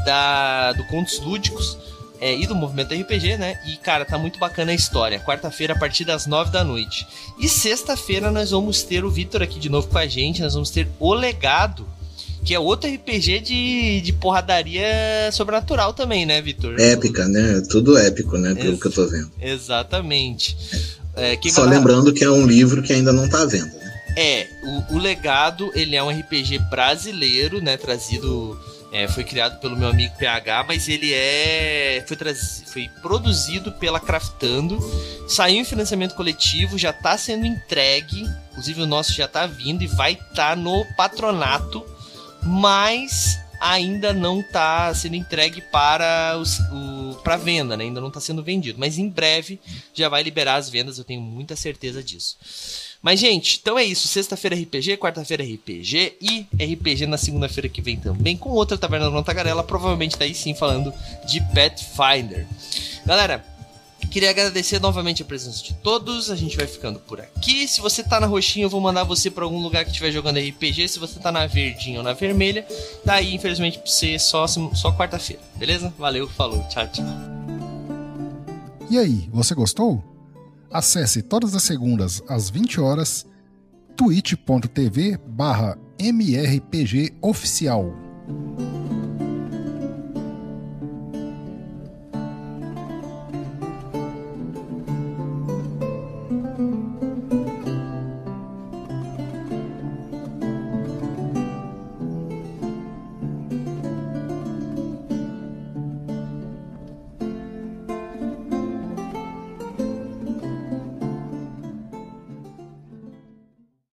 [SPEAKER 2] da do Contos Lúdicos é, e do movimento RPG, né? E, cara, tá muito bacana a história. Quarta-feira, a partir das nove da noite. E sexta-feira nós vamos ter o Vitor aqui de novo com a gente. Nós vamos ter o legado. que é outro RPG de, de porradaria sobrenatural também, né, Vitor?
[SPEAKER 4] Épica, né? Tudo épico, né? Pelo Ex que eu tô vendo.
[SPEAKER 2] Exatamente.
[SPEAKER 4] É, Só lembrando que é um livro que ainda não tá à venda.
[SPEAKER 2] É, o, o Legado, ele é um RPG brasileiro, né? Trazido é, foi criado pelo meu amigo PH, mas ele é foi, foi produzido pela Craftando, saiu em financiamento coletivo, já está sendo entregue, inclusive o nosso já está vindo e vai estar tá no patronato, mas ainda não está sendo entregue para os, o, para venda, né? ainda não está sendo vendido, mas em breve já vai liberar as vendas, eu tenho muita certeza disso. Mas, gente, então é isso. Sexta-feira RPG, quarta-feira RPG e RPG na segunda-feira que vem também, com outra Taverna da Tagarela, provavelmente daí sim falando de Pathfinder. Galera, Queria agradecer novamente a presença de todos. A gente vai ficando por aqui. Se você tá na roxinha, eu vou mandar você para algum lugar que estiver jogando RPG. Se você tá na verdinha ou na vermelha, daí infelizmente pra você só, só quarta-feira. Beleza? Valeu, falou, tchau, tchau.
[SPEAKER 5] E aí, você gostou? Acesse todas as segundas às 20 horas twitch.tv barra mrpgoficial.